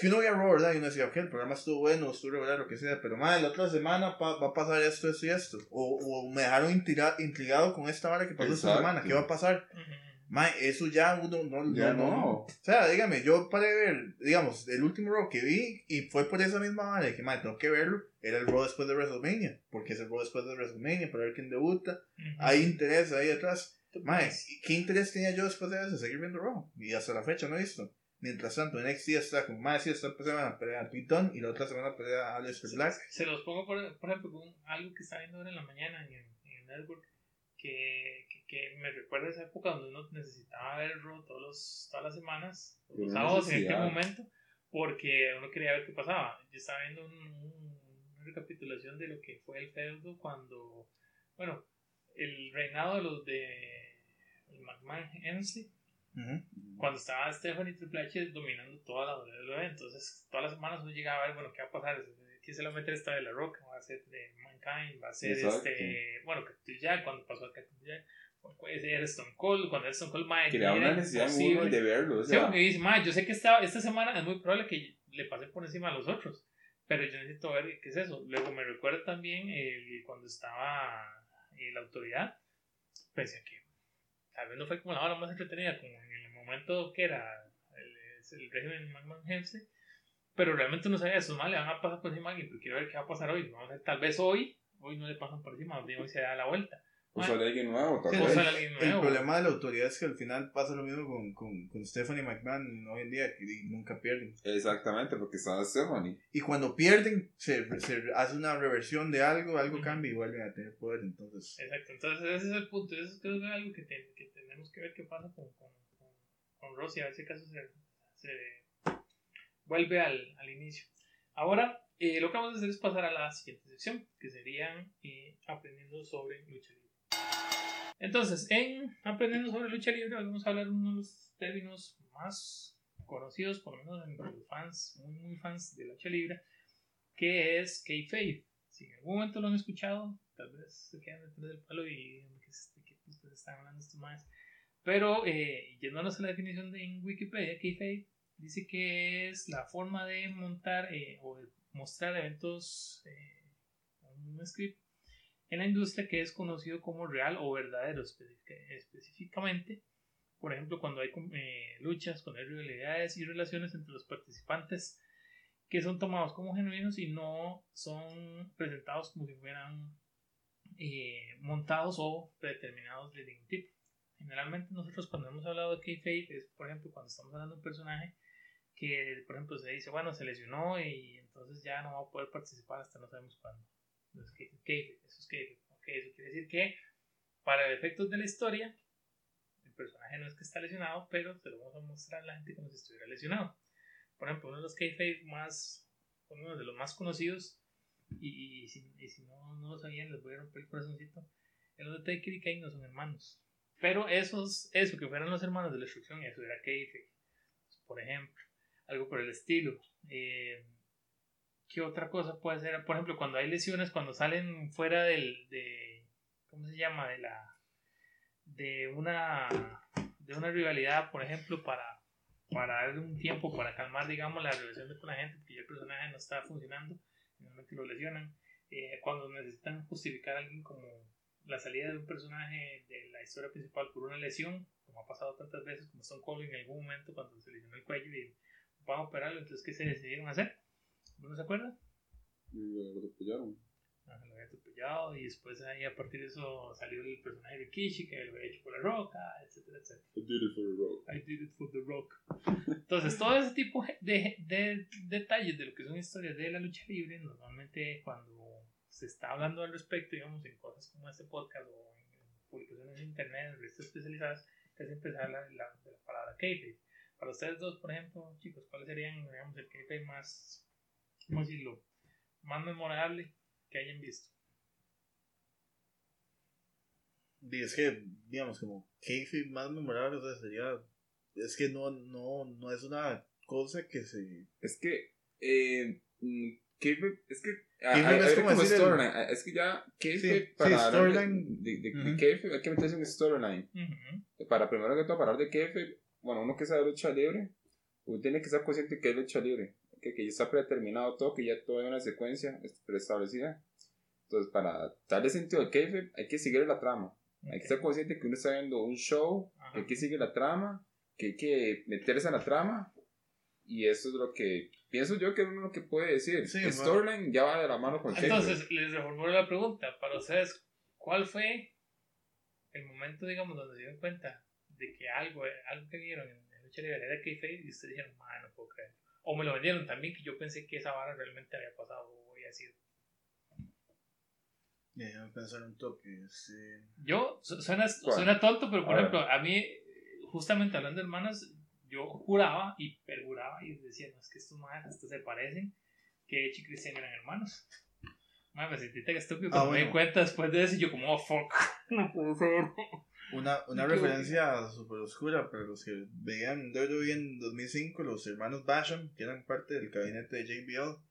Que uno veía Raw, ¿verdad? Y uno decía, ok, el programa estuvo bueno, estuvo regular, lo que sea, pero madre, la otra semana pa- va a pasar esto, esto y esto. O, o me dejaron intriga- intrigado con esta hora que pasó esta Exacto. semana, ¿qué va a pasar? Ujú. Mae, eso ya uno no, Ya no, no. O sea, dígame, yo para ver, digamos, el último Raw que vi, y fue por esa misma vara, que mae, tengo que verlo, era el Raw después de WrestleMania, porque es el Raw después de WrestleMania, para ver quién debuta. Ujú. Hay interés ahí atrás. Mae, ¿qué interés tenía yo después de eso? Seguir viendo Raw. Y hasta la fecha no he visto. Mientras tanto, NXT está como, mae, sí, esta semana pelea a Dunne, y la otra semana pelea a Aleister Black. Se los pongo, por, por ejemplo, con algo que está viendo ahora en la mañana en, en el network, que, que, que me recuerda a esa época donde uno necesitaba ver Raw todos los, todas las semanas, los sábados en aquel momento, porque uno quería ver qué pasaba. Yo estaba viendo un- un- una recapitulación de lo que fue el feudo cuando, bueno, el reinado de los de el McMahon Cuando estaba Stephanie Triple H dominando toda la WWE, entonces todas las semanas uno llegaba a ver, bueno, ¿qué va a pasar? ¿Quién se la va a meter esta de La Roca? ¿Va a ser de Mankind? ¿Va a ser Exacto. este, bueno, Cactus Jack, cuando pasó a Cactus Jack? ¿O puede ser Stone Cold, cuando era Stone Cold, mae, Crea una necesidad uno de verlo. O Sí, sea, porque dice, yo sé que esta, esta semana es muy probable que le pase por encima a los otros, pero yo necesito ver qué es eso. Luego me recuerda también el, cuando estaba eh, la autoridad, pensé que tal vez no fue como la hora más entretenida, como momento que era el, es el régimen McMahon Hempstead, pero realmente no sabía eso, mal le van a pasar por encima a alguien, pero quiero ver qué va a pasar hoy. Vamos a ver, tal vez hoy, hoy no le pasan por encima, hoy se da la vuelta. o sale alguien nuevo, tal Sí, vez. El problema de la autoridad es que al final pasa lo mismo con, con, con Stephanie McMahon hoy en día, que nunca pierden. Exactamente, porque estaba Stephanie. Y cuando pierden, se, se hace una reversión de algo, algo Ujú. cambia y vuelven a tener poder. Entonces, Exacto, entonces ese es el punto, eso creo que es algo que, te- que tenemos que ver qué pasa con, con, con, con Rossi, a ver si acaso se, se vuelve al, al inicio. Ahora, eh, lo que vamos a hacer es pasar a la siguiente sección, que serían eh, aprendiendo sobre lucha libre. Entonces, en aprendiendo sobre lucha libre, vamos a hablar uno de los términos más conocidos, por lo menos entre los fans, muy, muy fans de la lucha libre, que es kayfabe. Si en algún momento lo han escuchado, tal vez se quedan detrás del palo y ¿qué es este? ¿Qué putas están hablando estos más? Pero, eh, yéndonos a la definición de en Wikipedia, kayfabe dice que es la forma de montar eh, o mostrar eventos, eh, un script en la industria que es conocido como real o verdadero específica- específicamente. Por ejemplo, cuando hay eh, luchas, cuando hay rivalidades y relaciones entre los participantes que son tomados como genuinos y no son presentados como si fueran eh, montados o predeterminados de ningún tipo. Generalmente nosotros cuando hemos hablado de kayfabe es, por ejemplo, cuando estamos hablando de un personaje que, por ejemplo, se dice, bueno, se lesionó y entonces ya no va a poder participar hasta no sabemos cuándo. Entonces, kayfabe, eso es kayfabe. Ok, eso quiere decir que para efectos de la historia, el personaje no es que está lesionado, pero se lo vamos a mostrar a la gente como si estuviera lesionado. Por ejemplo, uno de los kayfabe más, uno de los más conocidos, y, y si, y si no, no lo sabían, les voy a romper el corazoncito, los de Taker y Kane no son hermanos. Pero esos, eso, que fueran los hermanos de la destrucción, eso era kayfabe. Por ejemplo, algo por el estilo. Eh, ¿Qué otra cosa puede ser? Por ejemplo, cuando hay lesiones, cuando salen fuera del, de, ¿cómo se llama? De la, de una, de una rivalidad, por ejemplo, para, para darle un tiempo, para calmar, digamos, la relación con la gente, porque ya el personaje no está funcionando, finalmente lo lesionan. Eh, cuando necesitan justificar a alguien como la salida de un personaje de la historia principal por una lesión, como ha pasado tantas veces, como Stone Cold en algún momento cuando se lesionó el cuello y van a operarlo, entonces, ¿qué se decidieron hacer? ¿No se acuerdan? Y lo atropellaron. Ah, lo había atropellado y después ahí a partir de eso salió el personaje de Kishi que lo había hecho por la roca, etcétera, etcétera. I did it for the road. I did it for the rock. Entonces, todo ese tipo de, de detalles de lo que son historias de la lucha libre, normalmente cuando se está hablando al respecto, digamos, en cosas como este podcast o en, publicaciones en internet, en revistas especializadas, que siempre se habla de la, de la palabra kayfabe. Para ustedes dos, por ejemplo, chicos, ¿cuáles serían, digamos, el kayfabe más, cómo decirlo, más memorable que hayan visto? y es que, digamos, como kayfabe más memorable, o sea, sería. Es que no, no, no es una cosa que se. Es que, eh, Kayfabe- es que, Kayfabe hay- es como como el- storyline, ah, es que ya, Kayfabe, Sí, para sí, de- storyline. de, de, de Ujú. Kayfabe, hay que meterse en storyline. Ujú. Para primero que todo, para hablar de Kayfabe, bueno, uno que sabe lucha libre, uno tiene que ser consciente que es lucha libre, que, que ya está predeterminado todo, que ya todo hay una secuencia preestablecida. Entonces, para darle sentido al Kayfabe, hay que seguir la trama. Hay que estar consciente que uno está viendo un show, Ajá. que hay que seguir la trama, que hay que meterse en la trama. Y eso es lo que pienso yo que es lo que puede decir. Sí, El Storyline ya va de la mano con. Entonces, les reformulo la pregunta. Para ustedes, ¿cuál fue el momento, digamos, donde se dieron cuenta de que algo, algo que vieron en, en Lucha Libre era kayfabe y ustedes dijeron, "Ma, no puedo creer"? O me lo vendieron también, que yo pensé que esa vara realmente había pasado o había sido. Déjame pensar un toque. Sí. Yo, su- suena, suena tonto, pero por A ver. ejemplo, a mí, justamente hablando de hermanos, yo juraba y perjuraba y decía, no, es que estos madres hasta se parecen, que Edge y Christian eran hermanos. Madre, me sentí tan estúpido Ah, me di cuenta después de eso y yo como, oh, fuck, no puedo ser. Una, una referencia súper oscura, pero los que veían WWE en 2005, los hermanos Basham, que eran parte del gabinete de JBL,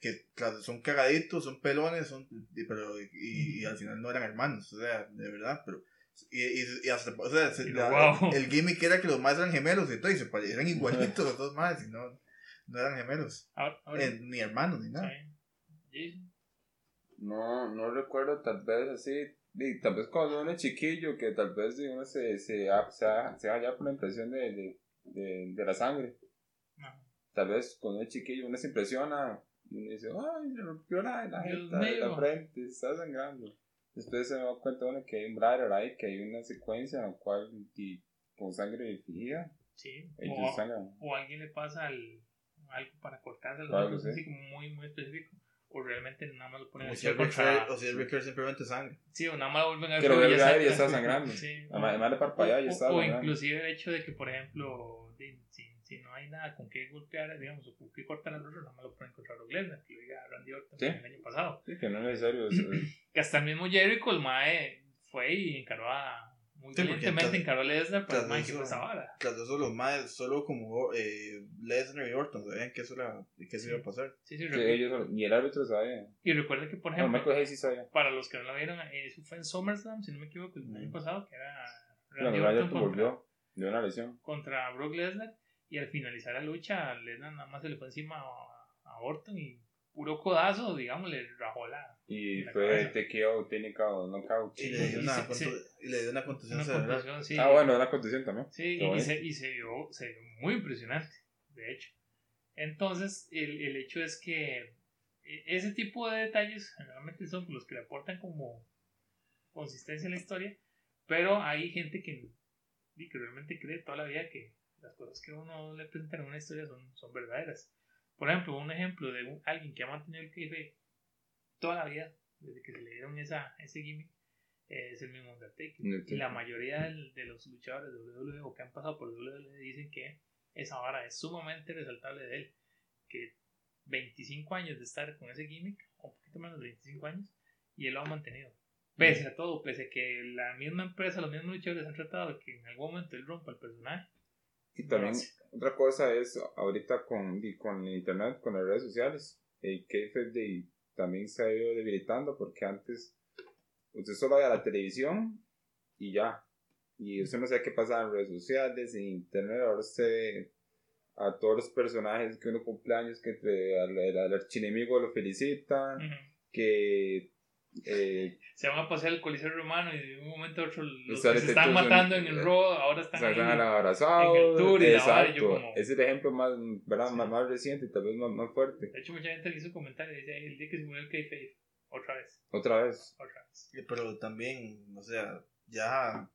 que claro, son cagaditos, son pelones, son, y, pero, y, y al final no eran hermanos, o sea, de verdad, pero. Y, y, y hasta, o sea, se- Y la- wow. el gimmick era que los más eran gemelos y todo, y se pare- eran igualitos los dos más, y no, no eran gemelos, Ahora, ahora- eh, ni hermanos, ni nada. sí. No, no recuerdo tal vez así, y tal vez cuando uno es chiquillo, que tal vez uno se, se, ha- se, ha- se haya por la impresión de, de, de, de la sangre. Tal vez cuando uno es chiquillo uno se impresiona y uno dice, ay, se rompió la, la jeta de la frente, está sangrando. Después se da cuenta uno que hay un bladder ahí, que hay una secuencia en la cual y, con sangre fría, Sí. O, sangran. o alguien le pasa al- algo para cortarse los Algo ojos, así. como muy, muy específico. O realmente nada más lo ponen O si el contra- o si el Ricker simplemente sangre. Sí, o nada más lo vuelven a Que lo vuelve ya ver está- sangrando. Sí. Además además de parpadear y O- está o, sangrando. inclusive el hecho de que, por ejemplo, de- si, si no hay nada con qué golpear, digamos, o con qué cortar al otro, nada más lo pueden contra Brock Lesnar, que lo diga Randy Orton Sí. el año pasado. Sí, que no es necesario. es- es- Que hasta el mismo Jericho, el Mae, fue y encaró a. Muy Sí, encaró a Lesnar, pero el Mae, eso- que esa vara. Tras eso, los más, solo como eh, Lesnar y Orton sabían que eso, era, que eso iba a pasar. Sí, sí, recu- ellos, ni el árbitro sabía. Y recuerda que, por No, ejemplo, Hayes sí sabía. para los que no lo vieron, eh, eso fue en SummerSlam, si no me equivoco, el año pasado, que era Randy el Orton volvió de una lesión. contra Brock Lesnar y al finalizar la lucha Lesnar nada más se le fue encima a, a Orton y puro codazo digamos le rajó la Y La fue cabeza. TKO, técnico, knockout. Y le dio una, sí, contu- sí. y le dio una contusión una cerebral. contusión, sí, Ah, bueno, una contusión también. sí y se, y se vio se vio muy impresionante de hecho entonces el, el hecho es que e- ese tipo de detalles generalmente son los que le aportan como consistencia en la historia pero hay gente que, que realmente cree toda la vida que las cosas que uno le presenta en una historia son, son verdaderas. Por ejemplo, un ejemplo de un- alguien que ha mantenido el kayfabe toda la vida, desde que se le dieron esa, ese gimmick, es el mismo Undertaker. Y la mayoría del- de los luchadores de WWE o que han pasado por WWE dicen que esa vara es sumamente resaltable de él. Que 25 años de estar con ese gimmick, un poquito menos de 25 años, y él lo ha mantenido. Pese a todo, pese a que la misma empresa, los mismos luchadores han tratado de que en algún momento él rompa el personaje. Y también, otra cosa es, ahorita con, con internet, con las redes sociales, el de- también se ha ido debilitando porque antes usted solo veía la televisión y ya. Y usted no sabe qué pasa en redes sociales, en internet, ahora usted ve a todos los personajes que uno cumpleaños, que entre al, al- al archienemigo lo felicita, que eh, Se van a pasear el Coliseo Romano y de un momento a otro los que se están matando en el Raw ahora están ahí. abrazados. en el tour y la vara, y yo Exacto. como- Es el ejemplo más, ¿verdad? Sí. más, más reciente y tal vez más, más fuerte. De hecho, mucha gente le hizo comentarios y dice, "Ay, el día que se murió el kayfabe, otra vez, Otra vez. otra vez. Eh, Pero también, o sea, ya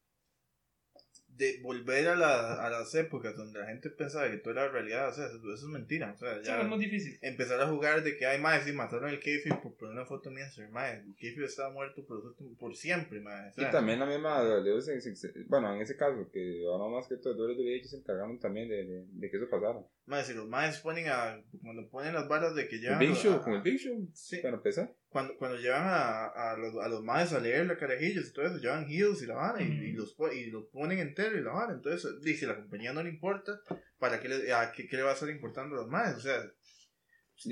de volver a, la, a las épocas donde la gente pensaba que todo era realidad, o sea, eso, eso es mentira. O sea, Sí, ya es muy difícil. empezar a jugar de que hay más, sí, mataron el Kayfabe por poner una foto mía, mae, el Kayfabe estaba muerto por, por siempre, mae. O sea, Y también la misma, bueno, en ese caso, que ahora más que todo, WWE ellos se encargaron también de, de, de que eso pasara. Mae, si los maes ponen a, cuando ponen las barras de que El llevan Big a- Show, con el Big Show, sí, para empezar. cuando, cuando llevan a, a, los, a los maes a leer la carajillos y todo eso, llevan heels y la vara y, Ujú. y los, y los ponen entero y la vara. Entonces, dice, la compañía no le importa, ¿para qué le, a qué, qué le va a estar importando a los maes? O sea,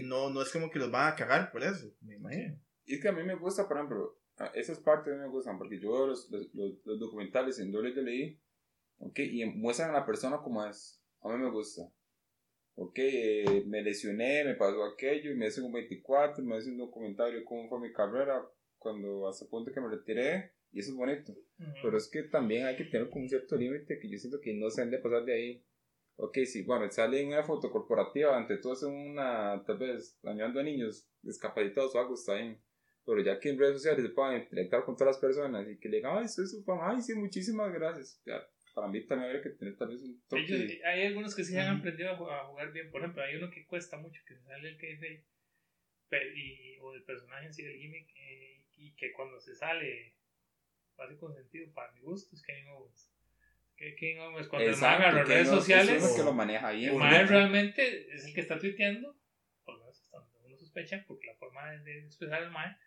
no, no es como que los van a cagar por eso, me imagino. Y es que a mí me gusta, por ejemplo, esas partes a mí me gustan, porque yo veo los, los, los, los documentales en WWE, ¿ok? Y muestran a la persona como es. A mí me gusta. Ok, eh, me lesioné, me pasó aquello, y me hacen un 24, me hacen un documentario de cómo fue mi carrera, cuando hasta el punto que me retiré, Y eso es bonito. Ujú. Pero es que también hay que tener como un cierto límite que yo siento que no se han de pasar de ahí. Ok, sí, bueno, sale en una foto corporativa, ante todo es una, tal vez, dañando a niños discapacitados o algo, está bien. Pero ya que en redes sociales se puedan interactuar con todas las personas y que le digan, ay, soy su fan, ay, sí, muchísimas gracias. Ya, para mí también habría que tener tal vez un toque. Ellos- hay algunos que sí han Ujú. aprendido a jugar, a jugar bien. Por ejemplo, hay uno que cuesta mucho, que sale el KFA, pe- y, o el personaje en sí del gimmick, eh, y que cuando se sale, hace con sentido para mi gusto, es Kevin Owens. Que Kevin Owens, cuando el man Exacto, agarra las redes no- sociales, es que lo maneja bien. el man realmente es el que está tuiteando, por lo menos hasta donde uno sospecha, porque la forma de, de expresar el man,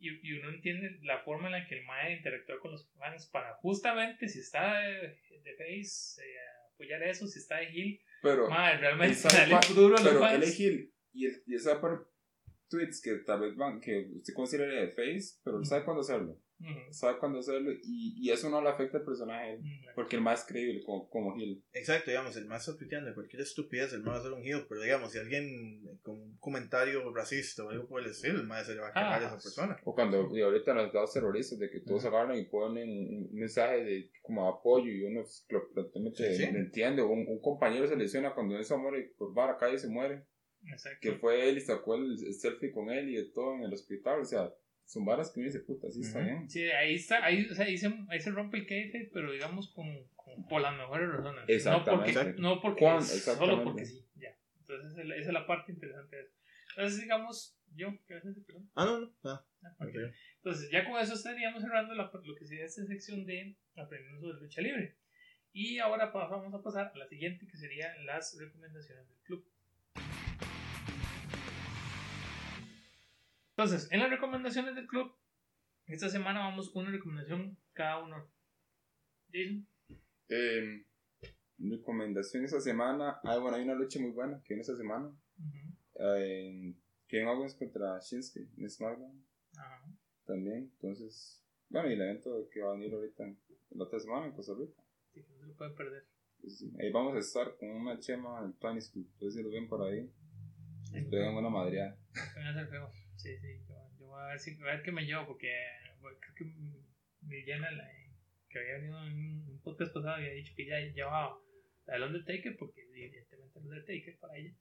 y, y uno entiende la forma en la que el man interactúa con los fans para justamente, si está de, de face, eh, apoyar eso, si está de heel, Pero, man, realmente cuál- duro a los pero fans. él es heel y, él, y poner tweets que tal vez van, que usted considera de face, pero sabe cuándo hacerlo. Ujú, Sabe cuándo hacerlo y, y eso no le afecta al personaje, a él, ujú. porque el más creíble como, como heel. Exacto, digamos, el más está tuiteando cualquier estupidez, el más va a ser un heel, pero digamos, si alguien con un comentario racista o algo por el estilo, el más se le va a cagar a Ah, esa persona. O cuando y ahorita los dados terroristas, de que todos agarran y ponen un mensaje de como apoyo y uno pues, lo, totalmente Sí, entiende. Un, un compañero se lesiona cuando eso muere y por va a la calle y se muere. Exacto. Que fue él y sacó el, el selfie con él y de todo en el hospital. O sea, son varas que uno dice, puta, sí está Ujú. bien. Sí, ahí está, ahí, o sea, ahí, se, ahí se rompe el kayfabe, pero digamos con, con- por las mejores razones. Exactamente. No porque, no porque solo porque sí, ya. Entonces esa es la, parte interesante de eso. Entonces digamos, yo, ¿qué vas a decir? Perdón. Ah, no, no, ah, Ah, ok. ok. Entonces ya con eso estaríamos cerrando la, lo que sería esta sección de aprendiendo sobre lucha libre. Y ahora vamos a pasar a la siguiente que sería las recomendaciones del club. Entonces, en las recomendaciones del club, esta semana vamos con una recomendación cada uno. Jason. Eh, recomendación esta semana. Ah, bueno, hay una lucha muy buena que viene esta semana. Ujú. Eh, Kevin Owens contra Shinsuke en SmackDown Ajá. también. Entonces, bueno, y el evento que va a venir ahorita en, la otra semana en Costa Rica. Sí, no se lo pueden perder. Pues sí, Ahí vamos a estar con una chema en Tony School. Entonces, si los ven por ahí, les pegan una madreada. Van a ser feos. Sí, sí. Yo, yo voy a ver, si, a ver qué me llevo porque bueno, creo que llena la que había venido en un podcast pasado había dicho que ya llevaba la del Undertaker porque evidentemente el Undertaker para ella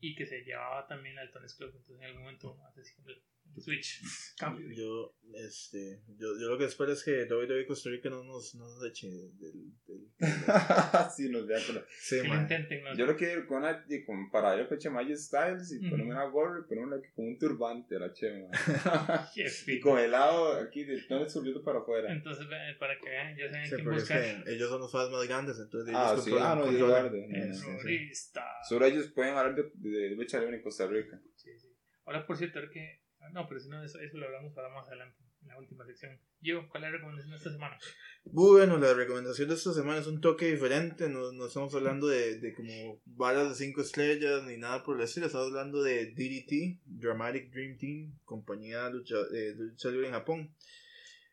y que se llevaba también la del Club. Entonces en algún momento hace el switch. Cambio. Yo, este, yo, yo lo que espero es que WWE Costa Rica no nos, no nos eche del... del, sí, nos vean con la- sí, Que lo intenten. ¿no? Yo lo quiero ir con una, y con, para ir a Peche Maya Styles y ponerme una gorra y ponerme con un turbante a la chema. Y con helado aquí de Tony subiendo para afuera. Entonces para que vean, ya saben Sí, quién porque es buscar. que ellos son los fans más grandes, entonces ellos Ah, sí, controlan- ah, no, yo. Terrorista. Solo ellos pueden hablar de, de, de lucha libre en Costa Rica. Sí, sí. Ahora, por cierto, ahora que. No, pero si no, eso, eso lo hablamos para más adelante, en la última sección. Yo, ¿cuál es la recomendación de esta semana? Bueno, la recomendación de esta semana es un toque diferente. No, estamos hablando de, de como balas de 5 estrellas ni nada por el estilo. Estamos hablando de DDT, Dramatic Dream Team, compañía de lucha, eh, libre en Japón.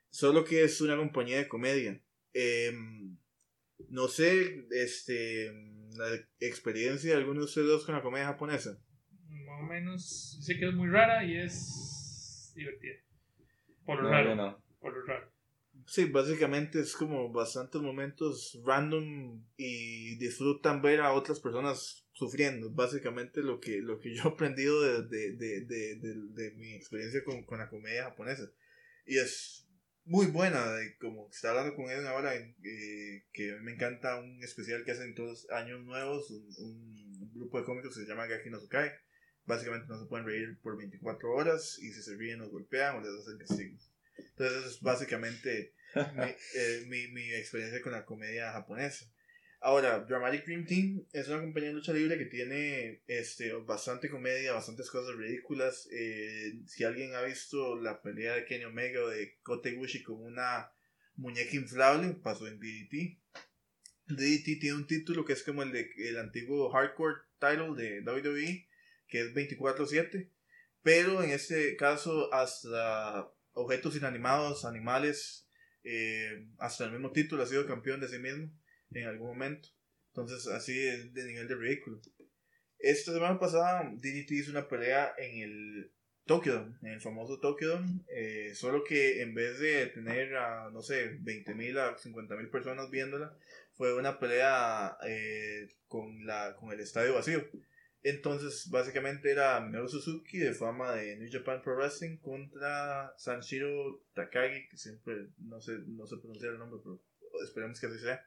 Solo que es una compañía de comedia. Em, no sé, este, la experiencia de alguno de ustedes con la comedia japonesa. Más o menos, sé que es muy rara y es divertida. Por lo No, raro. no. Por lo raro. Sí, básicamente es como bastantes momentos random y disfrutan ver a otras personas sufriendo. Básicamente lo que, lo que yo he aprendido de, de, de, de, de- de mi experiencia con, con la comedia japonesa. Y es muy buena, de, como estaba hablando con él ahora, eh, que me encanta un especial que hacen todos años nuevos, un, un grupo de cómicos que se llama Gaki no Tsukai. Básicamente no se pueden reír por 24 horas y si se ríen los golpean o les hacen castigos. Entonces eso es básicamente mi, eh, mi, mi experiencia con la comedia japonesa. Ahora, Dramatic Dream Team es una compañía de lucha libre que tiene este, bastante comedia, bastantes cosas ridículas. Eh, si alguien ha visto la pelea de Kenny Omega o de Kota Ibushi con una muñeca inflable, pasó en DDT. DDT tiene un título que es como el de el antiguo hardcore title de WWE, que es 24-7. Pero en este caso, hasta objetos inanimados, animales, eh, hasta el mismo título ha sido campeón de sí mismo en algún momento. Entonces, así es de nivel de ridículo. Esta semana pasada, DDT hizo una pelea en el Tokyo Dome, en el famoso Tokyo Dome, eh, solo que en vez de tener a, no sé, 20.000 a 50.000 personas viéndola, fue una pelea eh, con, la, con el estadio vacío. Entonces, básicamente era Minoru Suzuki, de fama de New Japan Pro Wrestling, contra Sanshiro Takagi, que siempre no sé, no sé pronunciar el nombre, pero esperemos que así sea.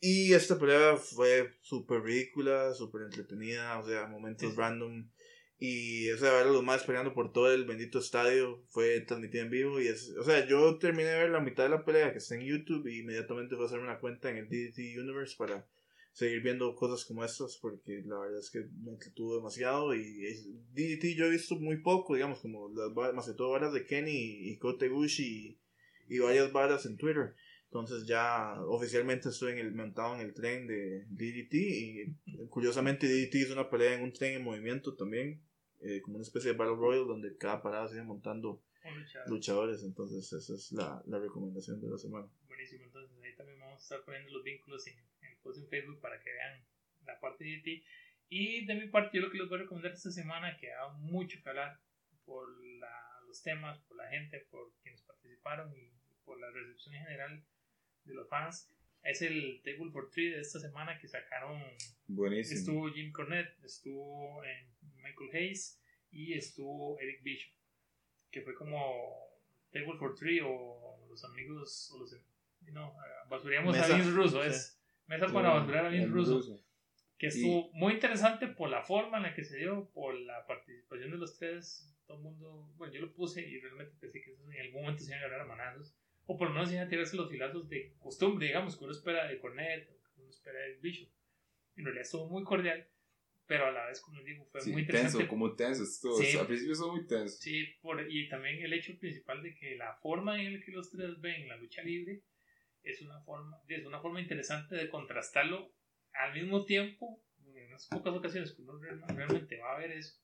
Y esta pelea fue súper ridícula, súper entretenida, o sea, momentos random. Y, o sea, ver a los más peleando por todo el bendito estadio fue transmitido en vivo. Y es, o sea, yo terminé de ver la mitad de la pelea que está en YouTube y inmediatamente fui a hacerme una cuenta en el DDT Universe para seguir viendo cosas como estas porque la verdad es que me entretuvo demasiado y DDT yo he visto muy poco digamos como las más de todo varas de Kenny y Kote Gushi y, y varias varas en Twitter entonces ya oficialmente estoy en el, montado en el tren de DDT y curiosamente DDT es una pelea en un tren en movimiento también, eh, como una especie de Battle Royale donde cada parada sigue montando luchadores. Entonces esa es la, la, recomendación de la semana. Buenísimo, entonces ahí también vamos a estar poniendo los vínculos en, post en Facebook para que vean la parte de DDT. Y de mi parte yo lo que les voy a recomendar esta semana, que ha mucho que hablar por la, los temas, por la gente, por quienes participaron y por la recepción en general de los fans es el Table for Three de esta semana que sacaron. Buenísimo. Estuvo Jim Cornette, estuvo Michael Hayes y estuvo Eric Bishop, que fue como Table for Three o los amigos, o los, no, basuríamos a Vince Russo, es mesa para basurar a Vince Russo, que estuvo muy interesante por la forma en la que se dio, por la participación de los tres, todo el mundo, bueno, yo lo puse y realmente pensé que en algún momento se iban a agarrar a manazos o por lo menos iban a tirarse los filazos de costumbre, digamos, que uno espera de Cornet, o que uno espera de Bishop. En realidad estuvo muy cordial, pero a la vez, como les digo, fue muy interesante. Tenso, como tenso, estuvo, sí, al principio estuvo muy tenso. Sí, por, y también el hecho principal de que la forma en la que los tres ven la lucha libre es una forma, es una forma interesante de contrastarlo al mismo tiempo, en unas pocas ocasiones que uno realmente va a ver eso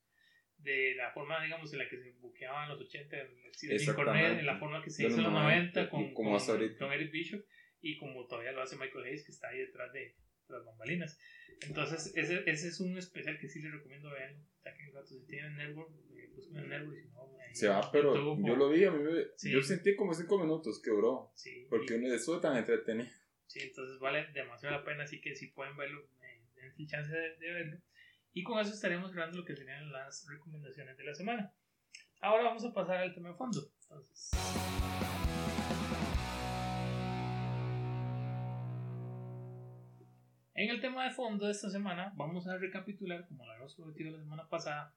de la forma, digamos, en la que se buqueaban en los 80 en Cornet, en la forma que se hizo en los 90 con, con, con, Eric Bishop y como todavía lo hace Michael Hayes que está ahí detrás de las bambalinas. Entonces, ese, ese es un especial que sí les recomiendo vean. Saquen el si tienen Network, en Network. Si no, se va, pero yo lo vi, a mí me, yo sentí como 5 minutos que duró. Sí, porque uno estuvo tan entretenido. Sí, entonces vale demasiado la pena, así que si pueden verlo, eh, den chance de, de verlo. Y con eso estaremos grabando lo que serían las recomendaciones de la semana. Ahora vamos a pasar al tema de fondo. Entonces. En el tema de fondo de esta semana vamos a recapitular, como lo habíamos prometido la semana pasada,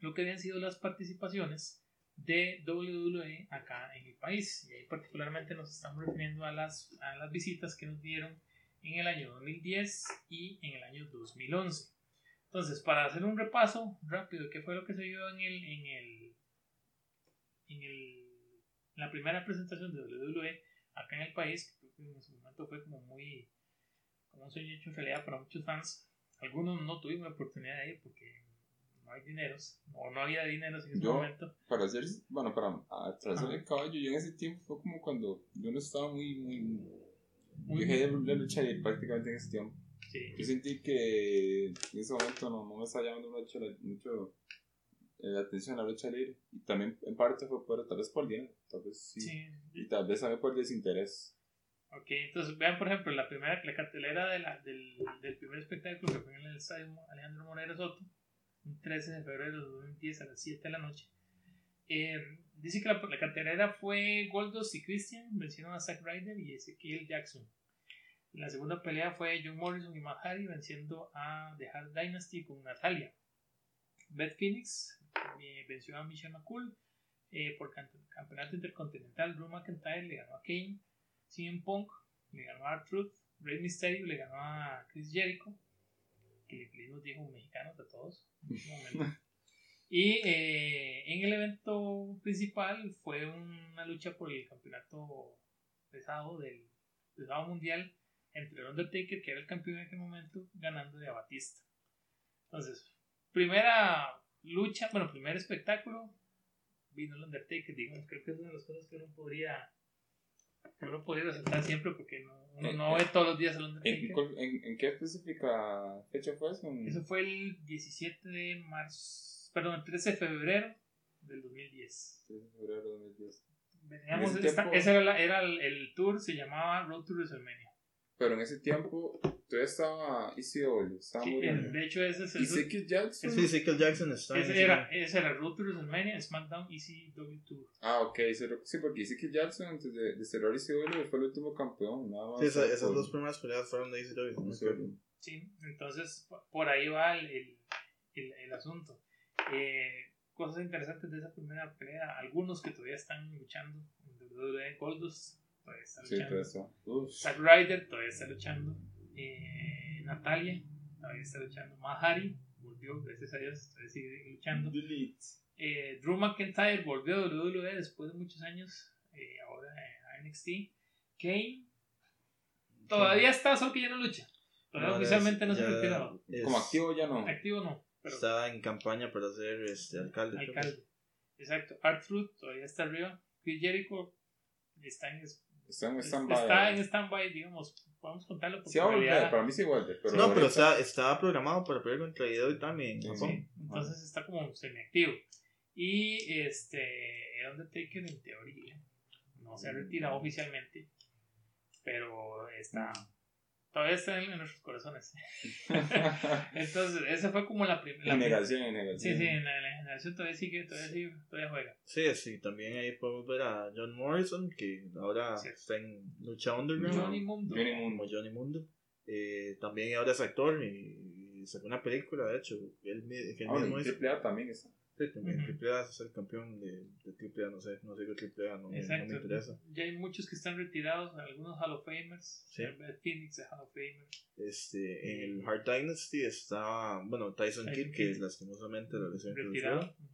lo que habían sido las participaciones de WWE acá en el país. Y ahí particularmente nos estamos refiriendo a las, a las visitas que nos dieron en el año 2010 y en el año 2011. Entonces, para hacer un repaso rápido, ¿qué fue lo que se vio en el, en el, en el, en la primera presentación de WWE acá en el país, que creo que en ese momento fue como muy, como un sueño hecho realidad para muchos fans. Algunos no tuvimos la oportunidad de ir porque no hay dineros, o no había dinero en ese momento. Para hacer, bueno, para atrasar el caballo, yo en ese tiempo fue como cuando yo no estaba muy, muy, muy, dejé de luchar prácticamente en ese tiempo. Yo sentí que en ese momento no, no me estaba llamando mucho, mucho eh, la atención a la lucha libre. Y también en parte fue por, tal vez por dinero, tal vez sí. Y tal vez también por desinterés. Ok, entonces vean por ejemplo la primera, la cartelera de la, del, del primer espectáculo que fue en el estadio Alejandro Moreno Soto, 13 de febrero de 2010 a las 7 de la noche. Eh, dice que la, la fue Goldos y Christian vencieron a Zack Ryder y Ezequiel Jackson. La segunda pelea fue John Morrison y Matt Hardy venciendo a The Hard Dynasty con Natalia. Beth Phoenix eh, venció a Michelle McCool eh, por campeonato intercontinental. Drew McIntyre le ganó a Kane. CM Punk le ganó a R-Truth. Rey Mysterio le ganó a Chris Jericho. Que le nos dijo mexicanos a todos. y eh, en el evento principal fue una lucha por el campeonato pesado del pesado mundial entre el Undertaker, que era el campeón en aquel momento, ganando de a Batista. Entonces, primera lucha, bueno, primer espectáculo, vino el Undertaker, digamos, creo que es una de las cosas que uno podría que uno podría resaltar siempre porque no, uno no ve todos los días el Undertaker. ¿En, en, qué específica fecha fue eso? Eso fue el 17 de marzo, perdón, el 13 de febrero del 2010. 13 de febrero de 2010. Veníamos, En ese esta- tiempo- ese era, la- era el, el tour, se llamaba Road to WrestleMania. Pero en ese tiempo todavía estaba ECW, estaba Sí, eh, de hecho, ese es el. Sicky Jackson. Sí, Sickle Jackson está ese era, ese era Road to WrestleMania, SmackDown ECW Tour. Ah, ok. Sí, sí, porque Sicky Jackson antes de, de cerrar ECW fue el último campeón. Nada más. Sí, esa- esas dos primeras peleas fueron de ECW. Sí, entonces po- por ahí va el, el, el, el asunto. Eh, cosas interesantes de esa primera pelea, algunos que todavía están luchando, WWE Goldust todavía está Sí, luchando. Uf. Zack Ryder todavía está luchando, eh, Natalia todavía está luchando, Matt Hardy volvió, gracias a Dios, todavía sigue luchando. Delete. Eh, Drew McIntyre volvió a WWE después de muchos años, eh, ahora a NXT. Kane todavía está, solo que ya no lucha. Todavía No, oficialmente no se ha retirado. Como activo ya no. Activo no, pero Está en campaña para ser este, alcalde. alcalde. Exacto. Art Fruit todavía está arriba. Chris Jericho está en, Está en está stand-by. en stand-by, digamos. Podemos contarlo porque Sí, va a volver. Para mí sí vuelve. Pero No, pero está, estaba programado para pelear contra Hideo también en Sí, Japón. Sí, entonces está como semiactivo. Y este, el Undertaker en teoría no se ha retirado oficialmente, pero está, todavía está en, en nuestros corazones. Entonces, esa fue como la primera. En negación, en negación. Sí, sí, en la, en la generación todavía sigue, todavía sigue, todavía juega. Sí, sí, también ahí podemos ver a John Morrison, que ahora Sí. está en lucha underground, Johnny Mundo. Johnny Mundo. como Johnny Mundo. Eh, también ahora es actor y, y sacó una película, de hecho, él, que él Ah, mismo en hizo. También está. Sí, también Ujú. Triple A es el campeón de, de Triple A, no sé, no sé qué Triple A, no, me- no Exacto. me interesa. Ya hay muchos que están retirados, algunos Hall of Famers. Sí. Phoenix es Hall of Famer. Este, en el Hard Dynasty está, bueno, Tyson Tyson Kidd, que Kidd. lastimosamente la lesión Retirado. sufrió.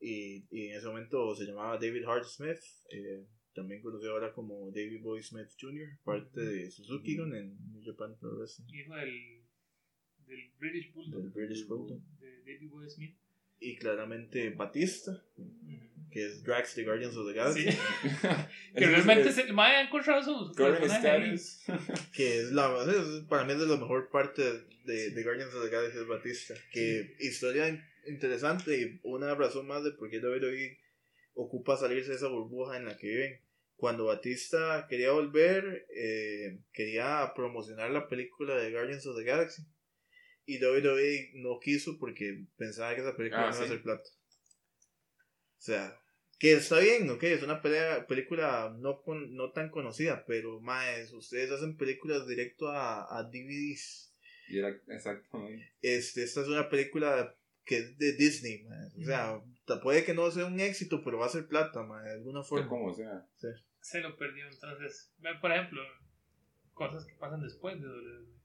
y, y en ese momento se llamaba David Hart Smith, eh, también conocido ahora como David Boy Smith Jr., parte de Suzuki Gun en New Japan Pro Wrestling, Hijo del, del British Bulldog. del British Bulldog. De David Boy Smith. Y claramente Batista, que es Drax de Guardians of the Galaxy, Sí. que realmente se, el ha encontrado su, que es la, es- para mí es de la mejor parte de, de Guardians of the Galaxy es Batista, que historia in- interesante y una razón más de por qué WWE ocupa salirse de esa burbuja en la que viven. Cuando Batista quería volver, eh, quería promocionar la película de Guardians of the Galaxy. Y WWE no quiso porque pensaba que esa película Ah, no iba a ser plata. O sea, que está bien, ok, es una pelea, película no, con, no tan conocida, pero más, ustedes hacen películas directo a, a DVDs. Exactamente. Este, esta es una película que es de Disney, mae. o sea, puede que no sea un éxito, pero va a ser plata, mae, de alguna forma. como sea. Se lo perdió. Entonces, ve, por ejemplo, cosas que pasan después de WWE.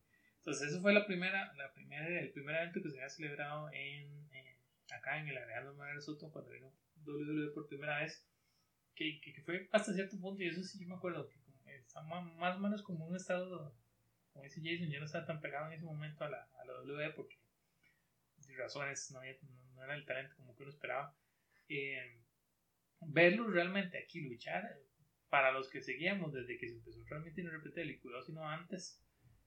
Entonces, eso fue la primera, la primera, el primer evento que se había celebrado en, en- acá en el Alejandro Manuel Soto cuando vino WWE por primera vez. Que, que, que fue hasta cierto punto, y eso sí yo me acuerdo, que está más o menos como un estado, como dice Jason, yo no estaba tan pegado en ese momento a la, a la WWE porque de razones no, había- no, no era el talento como que uno esperaba. Eh, verlo realmente aquí luchar, para los que seguíamos desde que se empezó realmente en cuidado sino antes,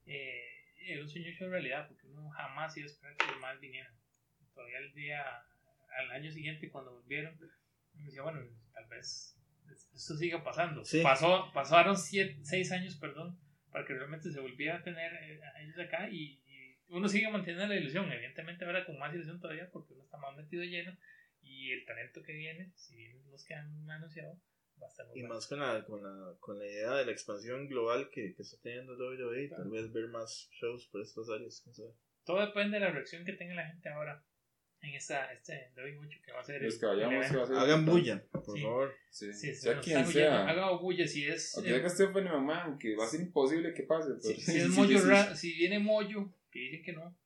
eh, era un sueño hecho realidad porque uno jamás iba a esperar que los más vinieran. Todavía el día, al año siguiente cuando volvieron, me decía, bueno, tal vez esto siga pasando. Sí. Pasó, pasaron siete, seis años, perdón, para que realmente se volviera a tener eh, a ellos acá y, y uno sigue manteniendo la ilusión, evidentemente ahora con más ilusión todavía porque uno está más metido lleno y el talento que viene, si bien los que han anunciado, va a estar muy Y bueno. más con la, con, la, con la idea de la expansión global que, que está teniendo WWE, Claro. tal vez ver más shows por estas áreas. quién sabe. Todo depende de la reacción que tenga la gente ahora en esta, este WWE que va a ser Los el- que vayamos el va a evento. ser. Hagan bulla, por Sí. favor. Sí. Sí, sí, sea quien sea. haga bulla si es Aunque eh, Stephanie que va a ser imposible que pase. si, Pero si es Moyo si viene Moyo que dicen que no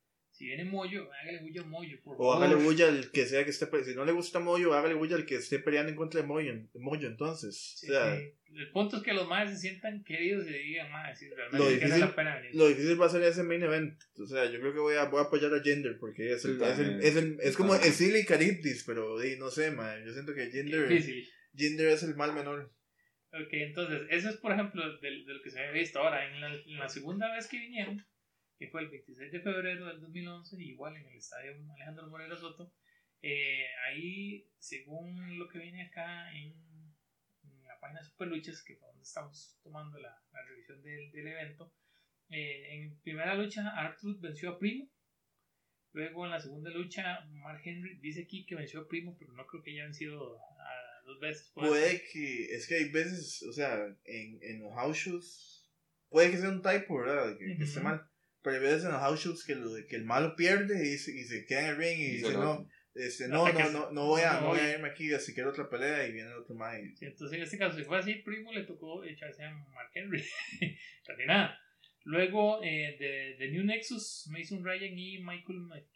si viene Moyo hágale bulla a Moyo por O favor hágale bulla al que sea que esté pe- Si no le gusta Moyo, hágale bulla al que esté peleando en contra de Moyo, Moyo entonces. Sí, o sea, sí. el punto es que los más se sientan queridos y digan más si Lo realmente vale difícil- la pena venir lo difícil va a ser ese main event. O sea, yo creo que voy a, voy a apoyar a Jinder porque es, el, es, el, es, el- es como también. Ezili y Caribdis, pero di, no sé, man. Yo siento que difícil Jinder es el mal menor. Ok, entonces, eso es por ejemplo de, de lo que se había visto. Ahora, en la, en la segunda vez que vinieron, que fue el 26 de febrero del 2011, igual en el estadio Alejandro Moreno Soto, Eh, ahí, según lo que viene acá en, en la página de Superluchas, que fue donde estamos tomando la, la revisión del, del evento, eh, en primera lucha Arthur venció a Primo. Luego en la segunda lucha, Mark Henry dice aquí que venció a Primo, pero no creo que haya vencido a dos veces. Puede que, es que hay veces, o sea, en, en los house shows, puede que sea un typo, ¿verdad? Que, que esté mal. Pero hay veces en los house shows que, lo, que el malo pierde y se, y se queda en el ring y, Y dice, no, este, no, no, que- no, no voy a, no voy a irme aquí, si quiero otra pelea y viene el otro más y Sí, entonces en este caso, si fue así, Primo le tocó echarse a Mark Henry. Casi nada. Luego eh, de, de New Nexus, Mason Ryan y Michael Mc-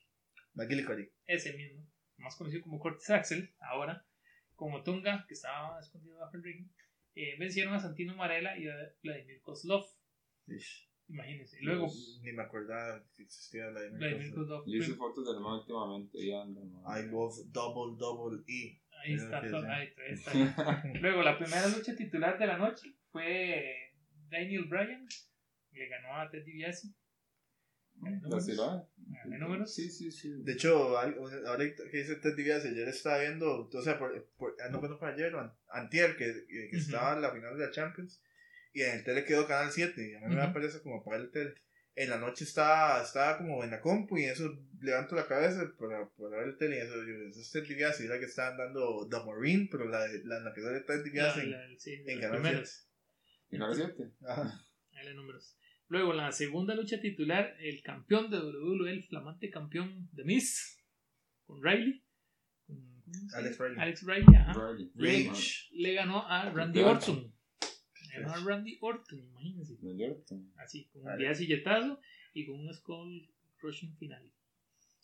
McGillicuddy. ese mismo, más conocido como Curtis Axel, ahora, como Tunga, que estaba escondido bajo el ring, eh, vencieron a Santino Marella y a Vladimir Kozlov. Ish. Imagínense. Y luego, Ni me acordaba que existía la de. Kozlov. Yo hice fotos del man últimamente y man. I love double double E. Ahí está, todo- ahí está. Luego, la primera lucha titular de la noche fue Daniel Bryan, le ganó a Ted DiBiase. ¿La ciudad? ¿Hay números? Sí, sí, sí. De hecho, ahorita que dice Ted DiBiase, ayer estaba viendo, o sea, por, por, no fue no fue ayer, antier, que, que, que Ujú. estaba en la final de la Champions, y en el tele quedó Canal 7, y a mí me da Ujú. pereza como apagar el tele. En la noche estaba, estaba como en la compu, y en eso levanto la cabeza para, para ver el tele, y eso, yo, eso es Ted DiBiase, y era que estaban dando The Marine, pero la, de- la, la que sale Ted La- DiBiase en, la- sí, en Canal primeros. 7. ¿Y no lo siete? Ajá. Ahí los números. Luego, la segunda lucha titular, el campeón de WWE, el flamante campeón de Miss, con Riley. Alex Riley. Alex Riley, ajá. Riley. Le, Rage. le ganó a Randy. Orton. Le ganó a Randy Orton, imagínense. New York. Así, con un día silletazo y con un skull crushing final.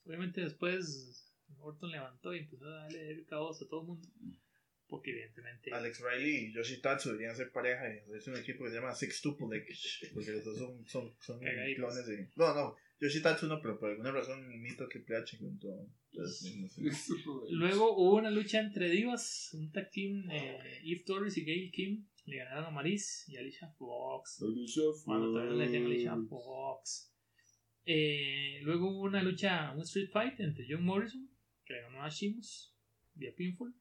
Obviamente después Orton levantó y empezó a darle caos a todo el mundo. Porque evidentemente... Alex Riley y Yoshitatsu deberían ser pareja y es un equipo que se llama Six Tuple porque los dos son, son, son Cagaditos. clones de... No, no, Yoshitatsu no, pero por alguna razón imito a Triple H con todo. Entonces, no sé. Luego hubo una lucha entre divas, un tag team, eh, Eve Torres y Gail Kim le ganaron a Maris y Alicia Fox. Bueno, todavía le decían Alicia Fox. Eh, luego hubo una lucha, un street fight entre John Morrison, que le ganó a Sheamus vía pinfall,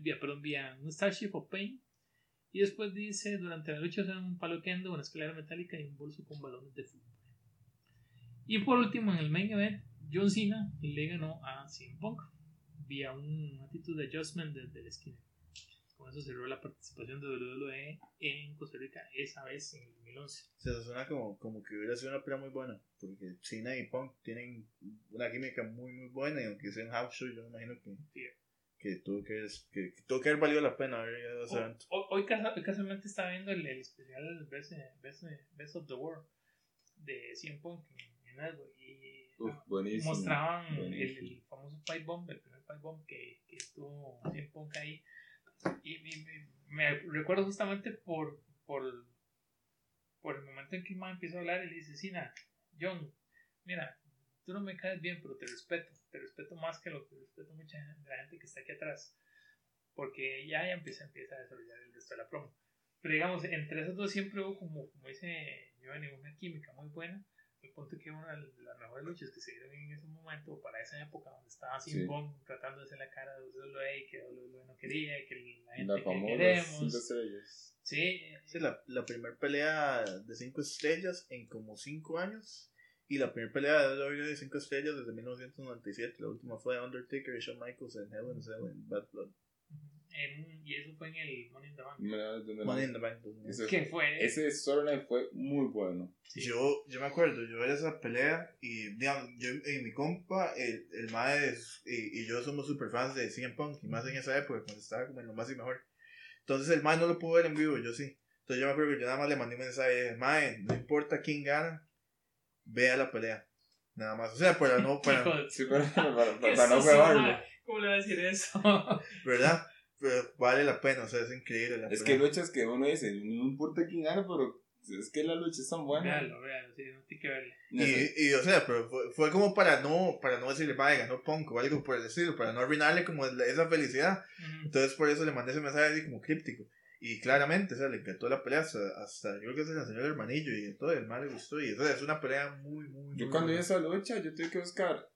vía, perdón, vía un Starship of Pain. Y después dice, durante la lucha usaron un palo kendo, una escalera metálica y un bolso con balones de fútbol. Y por último, en el main event, John Cena le ganó a CM Punk vía un attitude adjustment desde la esquina. Con eso cerró la participación de WWE en Costa Rica esa vez en el 2011. O sea, suena como, como que hubiera sido una pelea muy buena porque Cena y Punk tienen una química muy muy buena y aunque sea en house show yo me imagino que, Sí. que tuvo que, que, que tuvo que haber valido la pena haber ido a ese Hoy, evento. hoy hoy casualmente estaba viendo el, el especial Best, Best, Best of the World de CM Punk en, algo y Uf, buenísimo. mostraban el, buenísimo. el famoso pipe bomb, el primer pipe bomb que, que estuvo CM Punk ahí. Y, y me, recuerdo justamente por, por, por el momento en que man empieza a hablar y le dice, Sina, John, mira, tú no me caes bien, pero te respeto, te respeto más que lo que respeto mucha gente, la gente que está aquí atrás, porque ya, ya empieza, empieza a desarrollar el resto de la promo. Pero digamos, entre esos dos siempre hubo como, como dice Giovanni, una química muy buena, el punto que una de las mejores luchas que se dieron en ese momento, para esa época donde estaba Sí. Sin Pong tratando de hacer la cara de WWE, que WWE no quería, que la gente La que queremos. estrellas. Sí, Sí, la, la primera pelea de 5 estrellas en como 5 años. Y la primera pelea de WWE de 5 estrellas desde 1997. La última fue Undertaker y Shawn Michaels en Hell in a Cell en Bad Blood. En- y eso fue en el Money in the Bank. Money in the Bank. 2000. Ese- Que fue Ese storyline fue muy bueno. sí, Yo, yo me acuerdo, yo veía esa pelea y, digamos, yo y mi compa, el, el mae es- y, y yo somos super fans de CM Punk, y más en esa época, cuando estaba como en lo más y mejor. Entonces el mae no lo pudo ver en vivo, yo sí. Entonces yo me acuerdo que yo nada más le mandé un mensaje, mae, no importa quién gana, vea la pelea. Nada más, o sea, para no, para, Sí, para, para, para Eso no ¿Cómo le va a decir eso? ¿verdad? Pero vale la pena, o sea, es increíble la Es que pelea. hay luchas que uno dice, no importa quién gane, pero es que las luchas son buenas. Véalo, véalo, sí, no tiene que verle. Y, y, o sea, pero fue, fue como para no, para no decirle, vaya, ganó Punk o algo por el estilo, para no arruinarle como la- esa felicidad. Ujú. Entonces por eso le mandé ese mensaje así como críptico. Y claramente, o sea, le encantó la pelea hasta, hasta yo creo que se enseñó el hermanillo y todo, el mal le gustó. Y o sea, es una pelea muy, muy, Yo muy cuando vi buena. esa lucha, yo tuve que buscar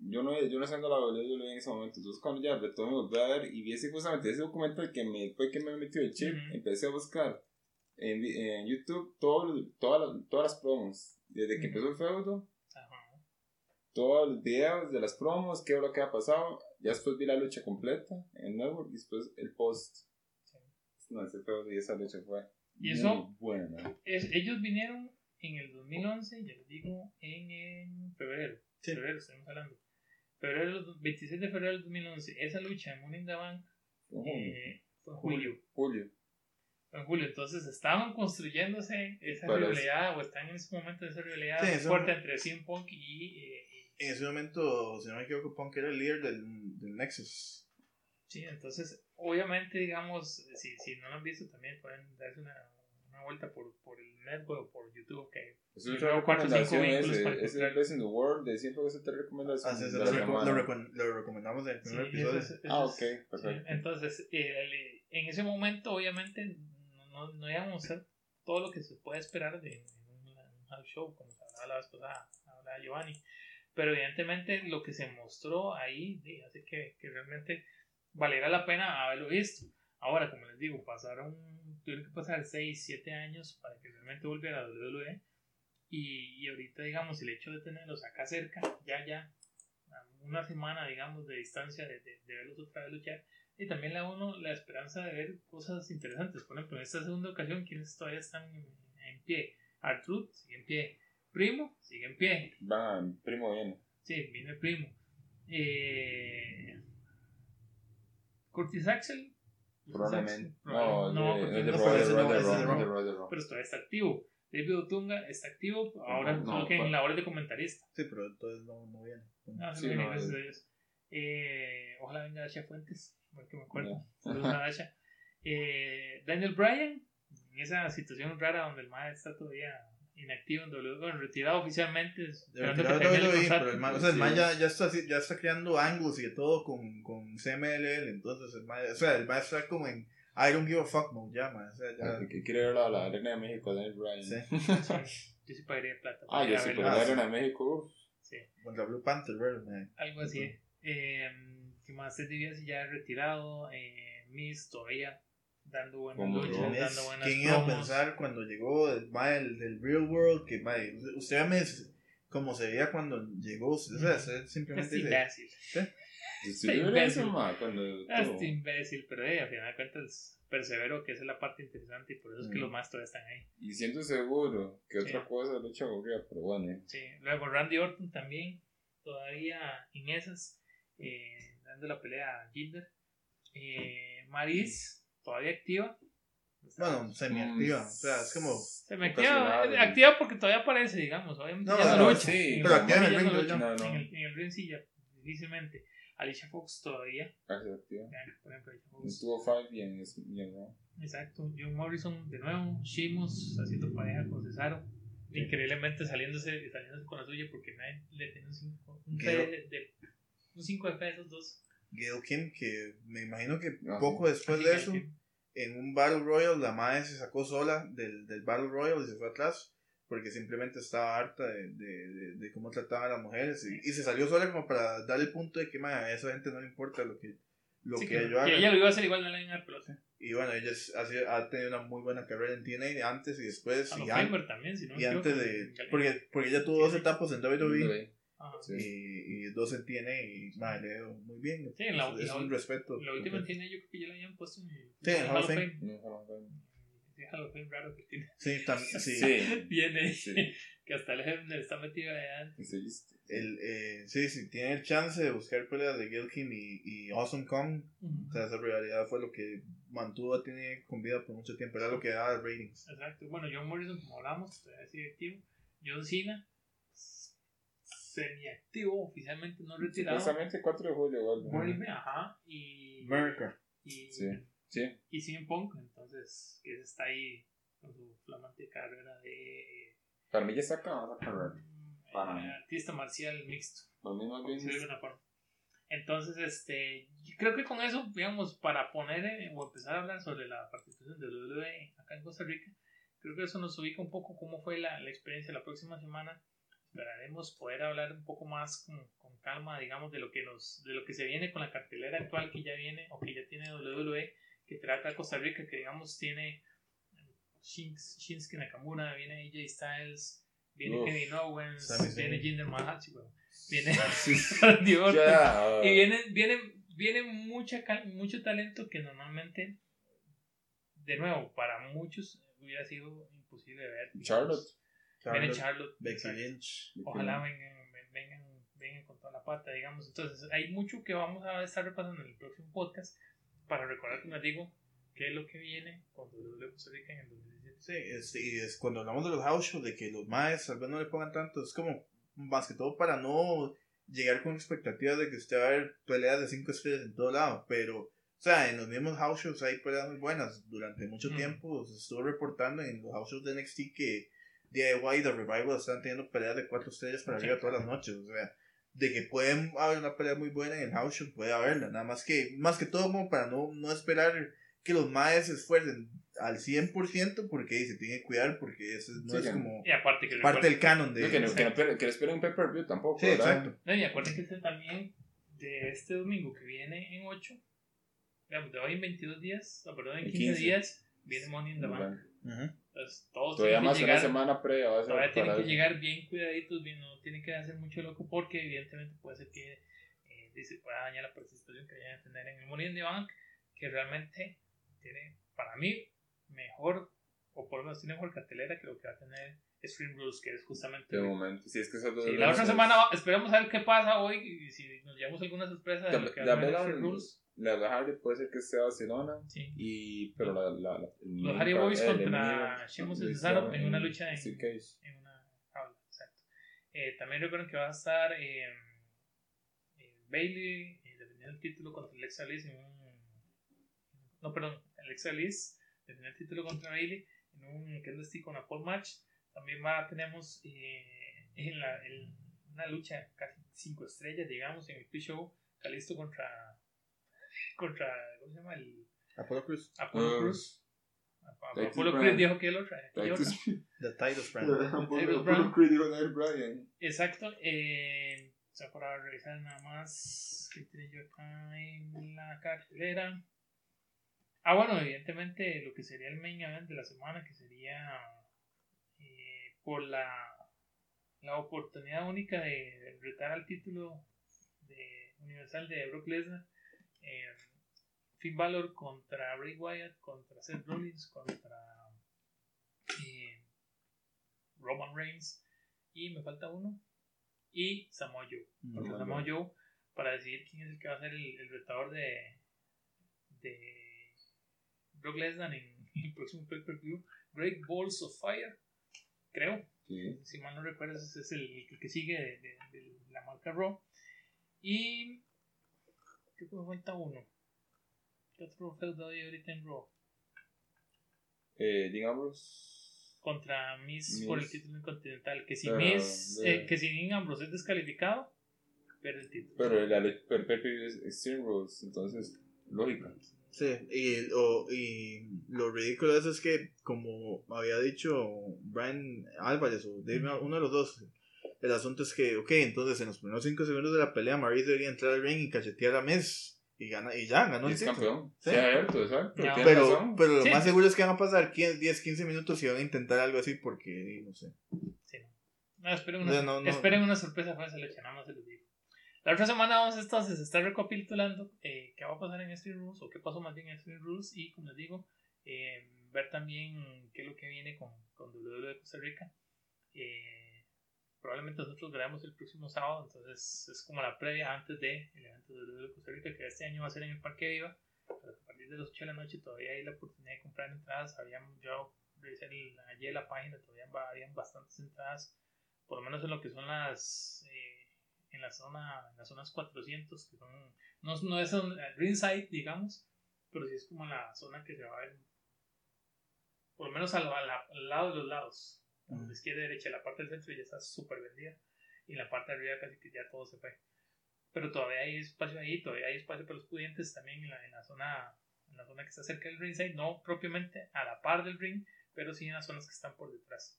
yo no, yo no sé dónde la WWE en ese momento. Entonces, cuando ya retomé, volví a ver y vi ese, justamente ese documental que me, fue que me metió el chip, empecé a buscar en, en YouTube todo, todas, las, todas las promos. Desde que empezó el feudo, todos los videos de las promos, qué es lo que ha pasado. Ya después vi la lucha completa en network y después el post. Sí. No, ese feudo y esa lucha fue Y eso- buena. Es- ellos vinieron en el 2011, ya les digo, en, en febrero. Sí. Febrero, estamos hablando. Febrero, del- 26 de febrero del 2011. Esa lucha en Money in the Bank Fue en julio. eh, fue en julio. Julio. Fue en julio. Entonces estaban construyéndose esa Pero es- rivalidad, o están en ese momento de esa rivalidad Sí, eso- fuerte entre CM Punk y. eh, y- En ese momento, si no me equivoco, Punk era el líder del, del Nexus. sí, entonces, obviamente, digamos, si, si no lo han visto, también pueden darse una, una vuelta por, por el network o por YouTube. Que Es cinco recomendación ese, es el Best in the World, de siempre que se te recomendación Ah, sí, sí, lo, reco- lo recom- lo recomendamos en el Sí, primer eso episodio. es- Ah, ok, sí, perfecto. entonces, eh, el- en ese momento, obviamente, no, no, no íbamos a hacer todo lo que se puede esperar de, de un, un house show, como se hablaba la vez pasada, hablaba Giovanni. Pero evidentemente lo que se mostró ahí sí, hace que, que realmente valiera la pena haberlo visto. Ahora, como les digo, pasaron, tuvieron que pasar 6, 7 años para que realmente volviera a WWE. Y, y ahorita, digamos, el hecho de tenerlos acá cerca, ya, ya, una semana, digamos, de distancia de, de, de verlos otra vez luchar, y también le da a uno la esperanza de ver cosas interesantes. Por ejemplo, en esta segunda ocasión, quienes todavía están en, en pie? Artruth sigue en pie. Primo sigue en pie. Van, primo viene. Sí, viene Primo. Eh, Curtis Axel. Probablemente. Probable- No, no es de pero todavía está activo. David Otunga está activo, ahora No, solo que en labores de comentarista. Sí, pero entonces no, no viene. No, Sí, sí, no, gracias es- a Dios. Eh, ojalá venga Dasha Fuentes, porque me acuerdo. Ya. Saludos a Dasha. Eh, Daniel Bryan, en esa situación rara donde el MAE está todavía inactivo en WWE, bueno, retirado oficialmente. Retirado que el WWE, contrato. pero el man, o sea, el man ya, ya, está, así- ya está creando ángulos y de todo con, con CMLL, entonces el man, o sea, el man está como en I don't give a fuck mode ya, man, o sea, ya, que quiere ver a la Arena de México, Daniel Bryan. Sí. Sí, yo sí pagaría plata. Ah, yo sí, Ah, la sí. Arena de México, uff. Sí, contra Blue Panther, ¿verdad? man? algo así. Eh, ¿Qué más? Ted DiBiase ya retirado. Eh, Miz todavía dando buenas Como luchas, Roman. dando buenas ¿Quién iba a pensar cuando llegó el del, Real World? Que, man, usted me como se veía cuando llegó, o sea, usted simplemente dice, imbécil. Era imbécil. pero eh, al final de cuentas persevero, que esa es la parte interesante y por eso es que Mm. los más todavía están ahí. Y siento seguro que Sí. otra cosa lucha aburrida, pero bueno. eh. Sí, luego Randy Orton también, todavía en esas, eh, dando la pelea a Jinder. Eh, Maris, todavía activa. bueno, semi-activa, o sea, es como, Se me activa, activa porque todavía aparece, digamos. Obviamente No, ya no, no, lucha. sí, En pero activa en el ring, no lucha. no, no. En el, en el ring sí ya, difícilmente. Alicia Fox todavía. Casi activa. vean, por ejemplo, Alicia Fox. Estuvo Five y en, y en Raw. Exacto, John Morrison de nuevo, Sheamus haciendo pareja con Cesaro, increíblemente saliéndose, saliéndose con la suya porque nadie le tiene un 5 un, de, de- un cinco de fe a esos dos. Gail Kim, que me imagino que Ah, poco después Así de que- eso, que- en un Battle Royale, la madre se sacó sola del, del Battle Royale y se fue atrás porque simplemente estaba harta de, de, de, de cómo trataban a las mujeres y, y se salió sola como para dar el punto de que madre, a esa gente no le importa lo que, lo sí, que, que, yo que haga. ella lo iba a hacer igual, no le iban a pelota. Y bueno, ella ha, sido- ha tenido una muy buena carrera en TNA antes y después A y, an- también, si no me y antes equivoco, de... Porque, porque ella tuvo dos etapas en WWE Ajá. Sí. y, y dos en TNA y madre, muy bien. Sí, en la- es, la- un respeto. La última tiene yo creo que ya la habían puesto en el Sí, Hall of Fame. Hall of Fame raro que tiene. Sí, tam- sí. Sí. Viene, Sí. que hasta el Hebner está metido allá. Sí. El, eh, sí, sí, tiene el chance de buscar peleas de Gilkin y, y Awesome Kong. O sea, esa rivalidad fue lo que mantuvo a TNA con vida por mucho tiempo. Era lo que daba ratings. Exacto. Bueno, John Morrison, como hablamos, todavía sigue activo. John Cena, semi-activo, oficialmente no retirado. Supuestamente 4 de julio, igual. Vuelve, ajá. Y, America. y, Sí. Sí. y CM Punk, entonces, que está ahí con su flamante carrera de Para mí ya está acabada esa carrera. eh, Para mí. artista marcial mixto. Es- alguna forma. Entonces, este, creo que con eso, digamos, para poner eh, o empezar a hablar sobre la participación de WWE acá en Costa Rica, creo que eso nos ubica un poco cómo fue la, la experiencia la próxima semana. Esperaremos poder hablar un poco más con, con, calma, digamos, de lo que nos, de lo que se viene con la cartelera actual que ya viene o que ya tiene WWE, que trata a Costa Rica, que digamos tiene Shins, Shinsuke Nakamura, viene AJ Styles, viene Uf, Kevin Owens, viene Jinder Mahal, viene Orton, Ya, y viene, viene, viene mucha, cal- mucho talento que normalmente, de nuevo, para muchos hubiera sido imposible ver. Charlotte. Viene Charlotte, Charlotte. Becky. Lynch. Ojalá vengan, ven- vengan, vengan con toda la pata, digamos. Entonces, hay mucho que vamos a estar repasando en el próximo podcast para recordar, como les digo, qué es lo que viene con WWE Costa Rica en el 2017. Sí, es, y es cuando hablamos de los house shows, de que los maes tal vez no le pongan tanto, es como más que todo para no llegar con expectativas de que usted va a ver peleas de 5 estrellas en todo lado, pero, o sea, en los mismos house shows hay peleas muy buenas. Durante mucho Mm. tiempo se estuvo reportando en los house shows de NXT que DIY y The Revival están teniendo peleas de 4 estrellas para Sí. arriba todas las noches, o sea, de que pueden haber una pelea muy buena en el house show, puede haberla, nada más que, más que todo como para no, no esperar que los maes se esfuercen al 100% porque se tienen que cuidar porque eso no Sí, es como Y aparte que parte del canon de No, que, no, que, no, que no esperen un pay-per-view tampoco, Sí, ¿verdad? exacto. No, y acuerden que este también de este domingo que viene en 8, digamos, de hoy en 22 días, perdón, en En 15, 15. días, viene Money in the Bank. Entonces, todos Todavía tienen más que una llegar, semana pre va a ser todavía tienen que llegar bien cuidaditos, bien, no tienen que hacer mucho loco porque evidentemente puede ser que eh, se pueda dañar la participación que vayan a tener en el Money the Bank, que realmente tiene, para mí, mejor, o por lo menos tiene mejor cartelera que lo que va a tener Stream Rules, que es justamente... De momento. Si es que esas dos Sí, la otra semana esperemos a ver qué pasa hoy y si nos llevamos alguna sorpresa de lo que va a tener Rules. La de Hardy puede ser que sea Barcelona. Sí. Y, pero la, la, la- Los Hardy Boys contra Sheamus y Cesaro en una lucha en- en una jaula, exacto. Eh, también recuerden que va a estar eh, eh, Bailey eh, defendiendo el título contra Alexa Bliss en un. No, perdón, Alexa Bliss defendiendo el título contra Bailey en un Candlestick con a pole match. También va, tenemos eh, en la, en una lucha casi 5 estrellas, digamos, en el pre-show. Calisto contra. Contra. ¿Cómo se llama? El Apollo Cruz, Apollo Ah. Cruz. Ap- Titus Apollo Cruz Brand. dijo que él que otra. The Titus Brand. Taylor Brown. Bryan. Exacto. Eh, o sea, para revisar nada más. ¿Qué tenía yo acá en la cartelera? Ah, bueno, evidentemente lo que sería el main event de la semana, que sería eh, por la, la oportunidad única de retar al título de universal de Brock Lesnar. Eh, Finn Balor contra Bray Wyatt, contra Seth Rollins, contra eh, Roman Reigns y me falta uno y Samoa Joe. Contra Samoa Samoa Joe. Para decidir quién es el que va a ser el, el retador de, de Brock Lesnar en el próximo pay-per-view. Great Balls of Fire, creo Sí. si mal no recuerdo, ese es el, el que sigue de, de- de la marca Raw. Y creo que me falta uno. ¿Qué otro feudo hay ahorita en Raw? Eh, digamos. Contra Miss, Miz. por el título intercontinental. Que si Ah, Miss, de- eh, que si Dean Ambrose es descalificado, pierde el título. Pero la pero el pay-per-view es Extreme Rules, entonces, lógica. Sí, y, o- y lo ridículo de eso es que, como había dicho Brian Álvarez o Dave, uno de los dos, el asunto es que, ok, entonces en los primeros 5 segundos de la pelea, Maurice debería entrar al ring y cachetear a Miz y, gana, y ya, ganó Y el es campeón. Sí. Abierto, exacto. Tienes Pero, pero lo Sí. más seguro es que van a pasar 15, 10, 15 minutos y van a intentar algo así porque, no sé. Sí, no. No, esperen, O una, sea, no, no. esperen una sorpresa falsa leche, nada más se los digo. La otra semana vamos entonces a estar recapitulando eh, qué va a pasar en Street Rules o qué pasó más bien en Street Rules y como les digo, eh, ver también qué es lo que viene con, con WWE de Costa Rica. Eh, probablemente nosotros veremos el próximo sábado, entonces es como la previa antes del evento de WWE de Costa Rica que este año va a ser en el Parque Viva. Pero a partir de las 8 de la noche todavía hay la oportunidad de comprar entradas. Habían, yo revisé el- ayer la página, todavía habían bastantes entradas por lo menos en lo que son las eh, en la zona en las zonas 400 que son no, no es un eh, ringside digamos pero sí es como la zona que se va a ver por lo menos al, al lado de los lados a la izquierda derecha la parte del centro ya está súper vendida y la parte de arriba casi que ya todo se fue. Pero todavía hay espacio ahí todavía hay espacio para los pudientes también en la, en la zona en la zona que está cerca del ringside no propiamente a la par del ring pero sí en las zonas que están por detrás.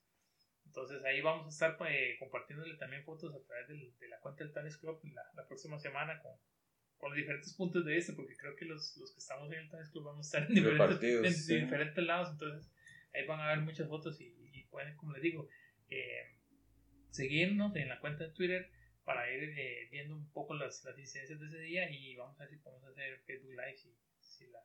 Entonces ahí vamos a estar pues, compartiéndole también fotos a través del, de la cuenta del Tennis Club la, la próxima semana con, con los diferentes puntos de vista, porque creo que los, los que estamos en el Tennis Club vamos a estar en diferentes, en sí. diferentes lados, entonces ahí van a ver muchas fotos y pueden, como les digo, eh, seguirnos en la cuenta de Twitter para ir eh, viendo un poco las, las incidencias de ese día y vamos a ver si podemos hacer Facebook Live si, si la,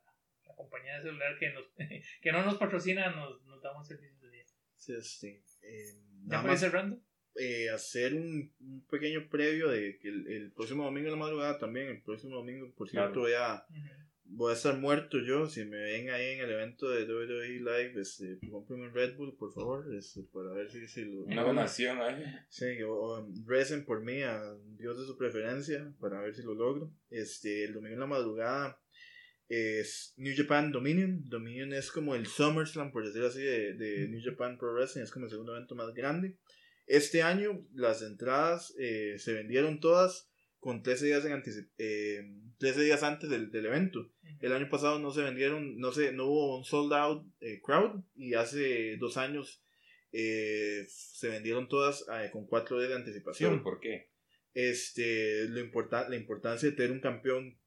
la compañía de celular que nos que no nos patrocina nos, nos da un servicio de día. Sí, este, eh, ¿Ya más cerrando? eh, hacer un, un pequeño previo de que el, el próximo domingo en la madrugada también, el próximo domingo, por cierto, Claro. voy a Ujú. Voy a estar muerto yo. Si me ven ahí en el evento de WWE Live, este, compren un Red Bull, por favor, este, para ver si, si lo. Una donación ahí. Sí, o, recen por mí a Dios de su preferencia para ver si lo logro. Este, el domingo en la madrugada es New Japan Dominion. Dominion es como el SummerSlam, por decirlo así, de, de New Japan Pro Wrestling. Es como el segundo evento más grande. Este año las entradas eh, se vendieron todas con 13 días, en anticip- eh, 13 días antes del, del evento. El año pasado no se vendieron, no, se, no hubo un sold out eh, crowd y hace dos años eh, se vendieron todas eh, con cuatro días de anticipación. ¿Pero por qué? Este, lo importa, la importancia de tener un campeón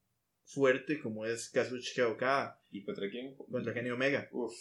fuerte como es Kazuchika Okada ¿Y contra quién? contra Kenny Omega. Uf,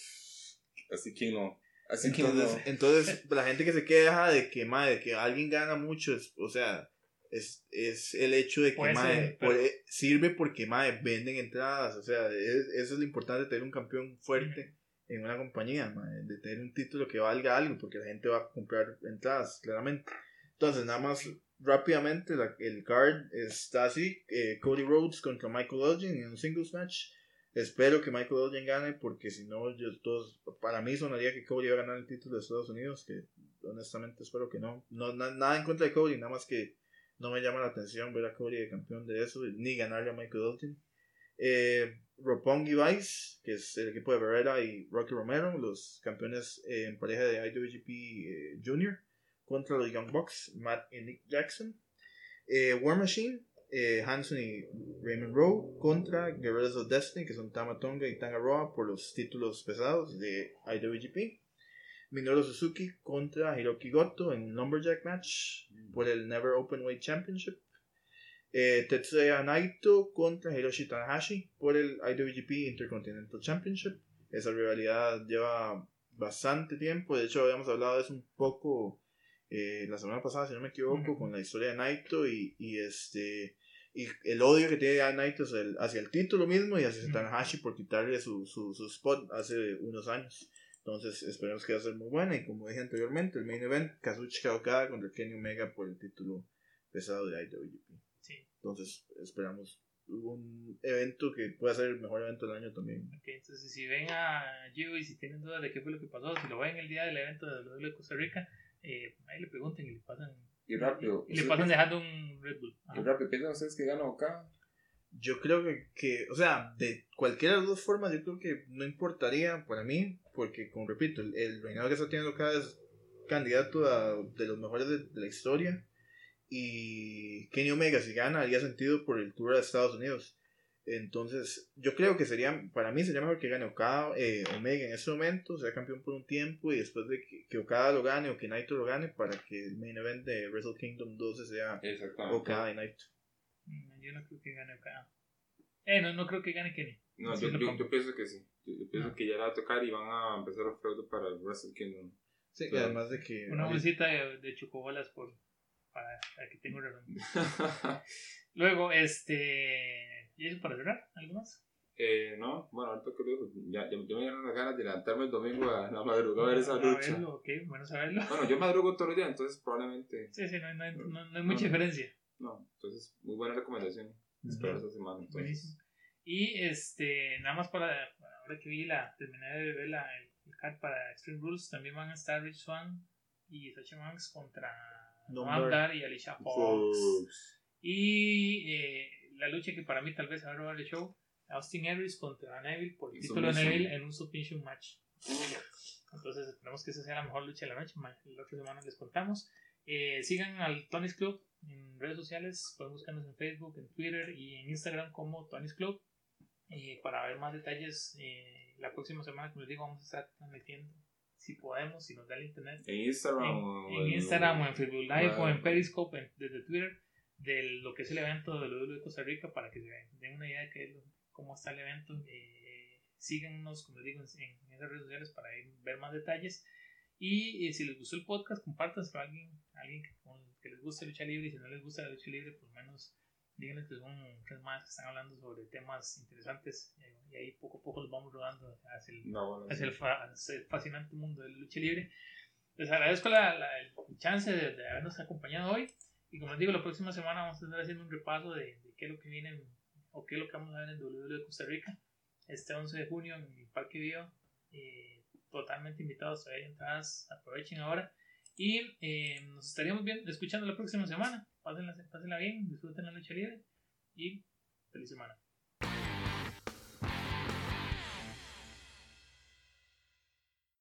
así que no. Así que no. Entonces, entonces la gente que se queja de que, mae, de que alguien gana mucho, es, o sea, es, es el hecho de que Puede mae, pero- eh, sirve porque mae, venden entradas, o sea, es- eso es lo importante de tener un campeón fuerte en una compañía, mae, de tener un título que valga algo, porque la gente va a comprar entradas, claramente. Entonces, nada más rápidamente, la- el card está así, eh, Cody Rhodes contra Michael Elgin en un singles match. Espero que Michael Elgin gane porque si no, yo todos, para mí sonaría que Cody va a ganar el título de Estados Unidos, que honestamente espero que no. no na- nada en contra de Cody, nada más que no me llama la atención ver a Cody de campeón de eso, ni ganarle a Michael Elgin. Eh, Vice, que es el equipo de Barrera y Rocky Romero, los campeones eh, en pareja de IWGP eh, Junior, contra los Young Bucks, Matt y Nick Jackson. Eh, War Machine, Hanson y Raymond Rowe contra Guerreros of Destiny, que son Tama Tonga y Tangaroa por los títulos pesados de IWGP. Minoru Suzuki contra Hiroki Goto en Lumberjack match por el Never Openweight Championship. Eh, Tetsuya Naito contra Hiroshi Tanahashi por el IWGP Intercontinental Championship. Esa rivalidad lleva bastante tiempo. De hecho, habíamos hablado de eso un poco eh, la semana pasada, si no me equivoco, con la historia de Naito y, y este y el odio que tiene a Naito hacia el, título mismo y hacia. Tanahashi por quitarle su, su, su spot hace unos años. Entonces esperemos que va a ser muy buena y como dije anteriormente, el main event, Kazuchika Okada contra Kenny Omega por el título pesado de IWGP. Sí. Entonces esperamos un evento que pueda ser el mejor evento del año también. Ok, entonces si ven a Gio y si tienen dudas de qué fue lo que pasó, si lo ven el día del evento de WWE de Costa Rica, eh, ahí le pregunten y le pasan, Y rápido. y le ¿ustedes pasan piensan- dejando un Red Bull. Ajá. Y rápido, ¿piensan ustedes que gana acá? Yo creo que, que, o sea, de cualquiera de las dos formas, yo creo que no importaría para mí, porque, como repito, el, el reinado que está teniendo cada es candidato a, de los mejores de, de la historia. Y Kenny Omega, si gana, haría sentido por el tour de Estados Unidos. Entonces, yo creo que sería, para mí sería mejor que gane Okada, eh, Omega en ese momento, sea campeón por un tiempo y después de que, que Okada lo gane o que Naito lo gane, para que el main event de Wrestle Kingdom 12 sea. Okada y Naito. Mm, Yo no creo que gane acá. Eh, no, no creo que gane Kenny. No, yo, yo, yo pienso que sí. Yo, yo pienso Ah. que ya la va a tocar y van a empezar el feudo para el Wrestle Kingdom. Sí, y Claro. además de que... Una bolsita de, de chocobolas por, para, para que tenga razón. Luego, este. ¿Y eso para cerrar? ¿Algo más? eh, no, bueno, ahorita digo, ya, ya, ya me dieron las ganas de levantarme el domingo a la madrugada a ver esa lucha. bueno saberlo. Bueno, yo madrugo todos los días, entonces probablemente. Sí, sí, no, no, no, no hay mucha diferencia. No, entonces, muy buena recomendación. Espero esta semana. entonces. Buenísimo. Y este, nada más para, ahora que vi la, terminé de ver la, el, el card para Extreme Rules, también van a estar Rich Swan y Sacha Banks contra Noam y Alicia Fox. Fox. Y eh, la lucha que para mí tal vez ahora el show, Austin Aries contra Neville por el título de. Neville en un submission match. Entonces esperemos que esa sea la mejor lucha de la noche. La otra semana les contamos. Eh, sigan al Tony's Club en redes sociales. Pueden buscarnos en Facebook, en Twitter y en Instagram como Tony's Club. eh, para ver más detalles, eh, la próxima semana, como les digo, vamos a estar transmitiendo si podemos, si nos da el internet. En Instagram en, o en Instagram o en Facebook Live o en. Periscope en- desde Twitter de lo que es el evento de WWE de Costa Rica para que se den una idea de qué es lo- cómo está el evento. Eh, síganos, como les digo, en, esas redes sociales para ver más detalles. Y eh, si les gustó el podcast, compártanselo a alguien, a alguien que, que les guste lucha libre. Y si no les gusta la lucha libre, por lo menos díganles que son tres más que están hablando sobre temas interesantes. eh, y ahí poco a poco los vamos rodando hacia el, No, hacia el, fa- hacia el fascinante mundo de la lucha libre. Les agradezco la, la- el chance de, de habernos acompañado hoy. Y como les digo, la próxima semana vamos a estar haciendo un repaso de, de qué es lo que viene en- o qué es lo que vamos a ver en WWE de Costa Rica. Este 11 de junio en el Parque Bio. eh, totalmente invitados, hay entradas, aprovechen ahora. Y eh, nos estaríamos viendo, escuchando la próxima semana. Pásenla, pásenla bien, disfruten la lucha libre y feliz semana.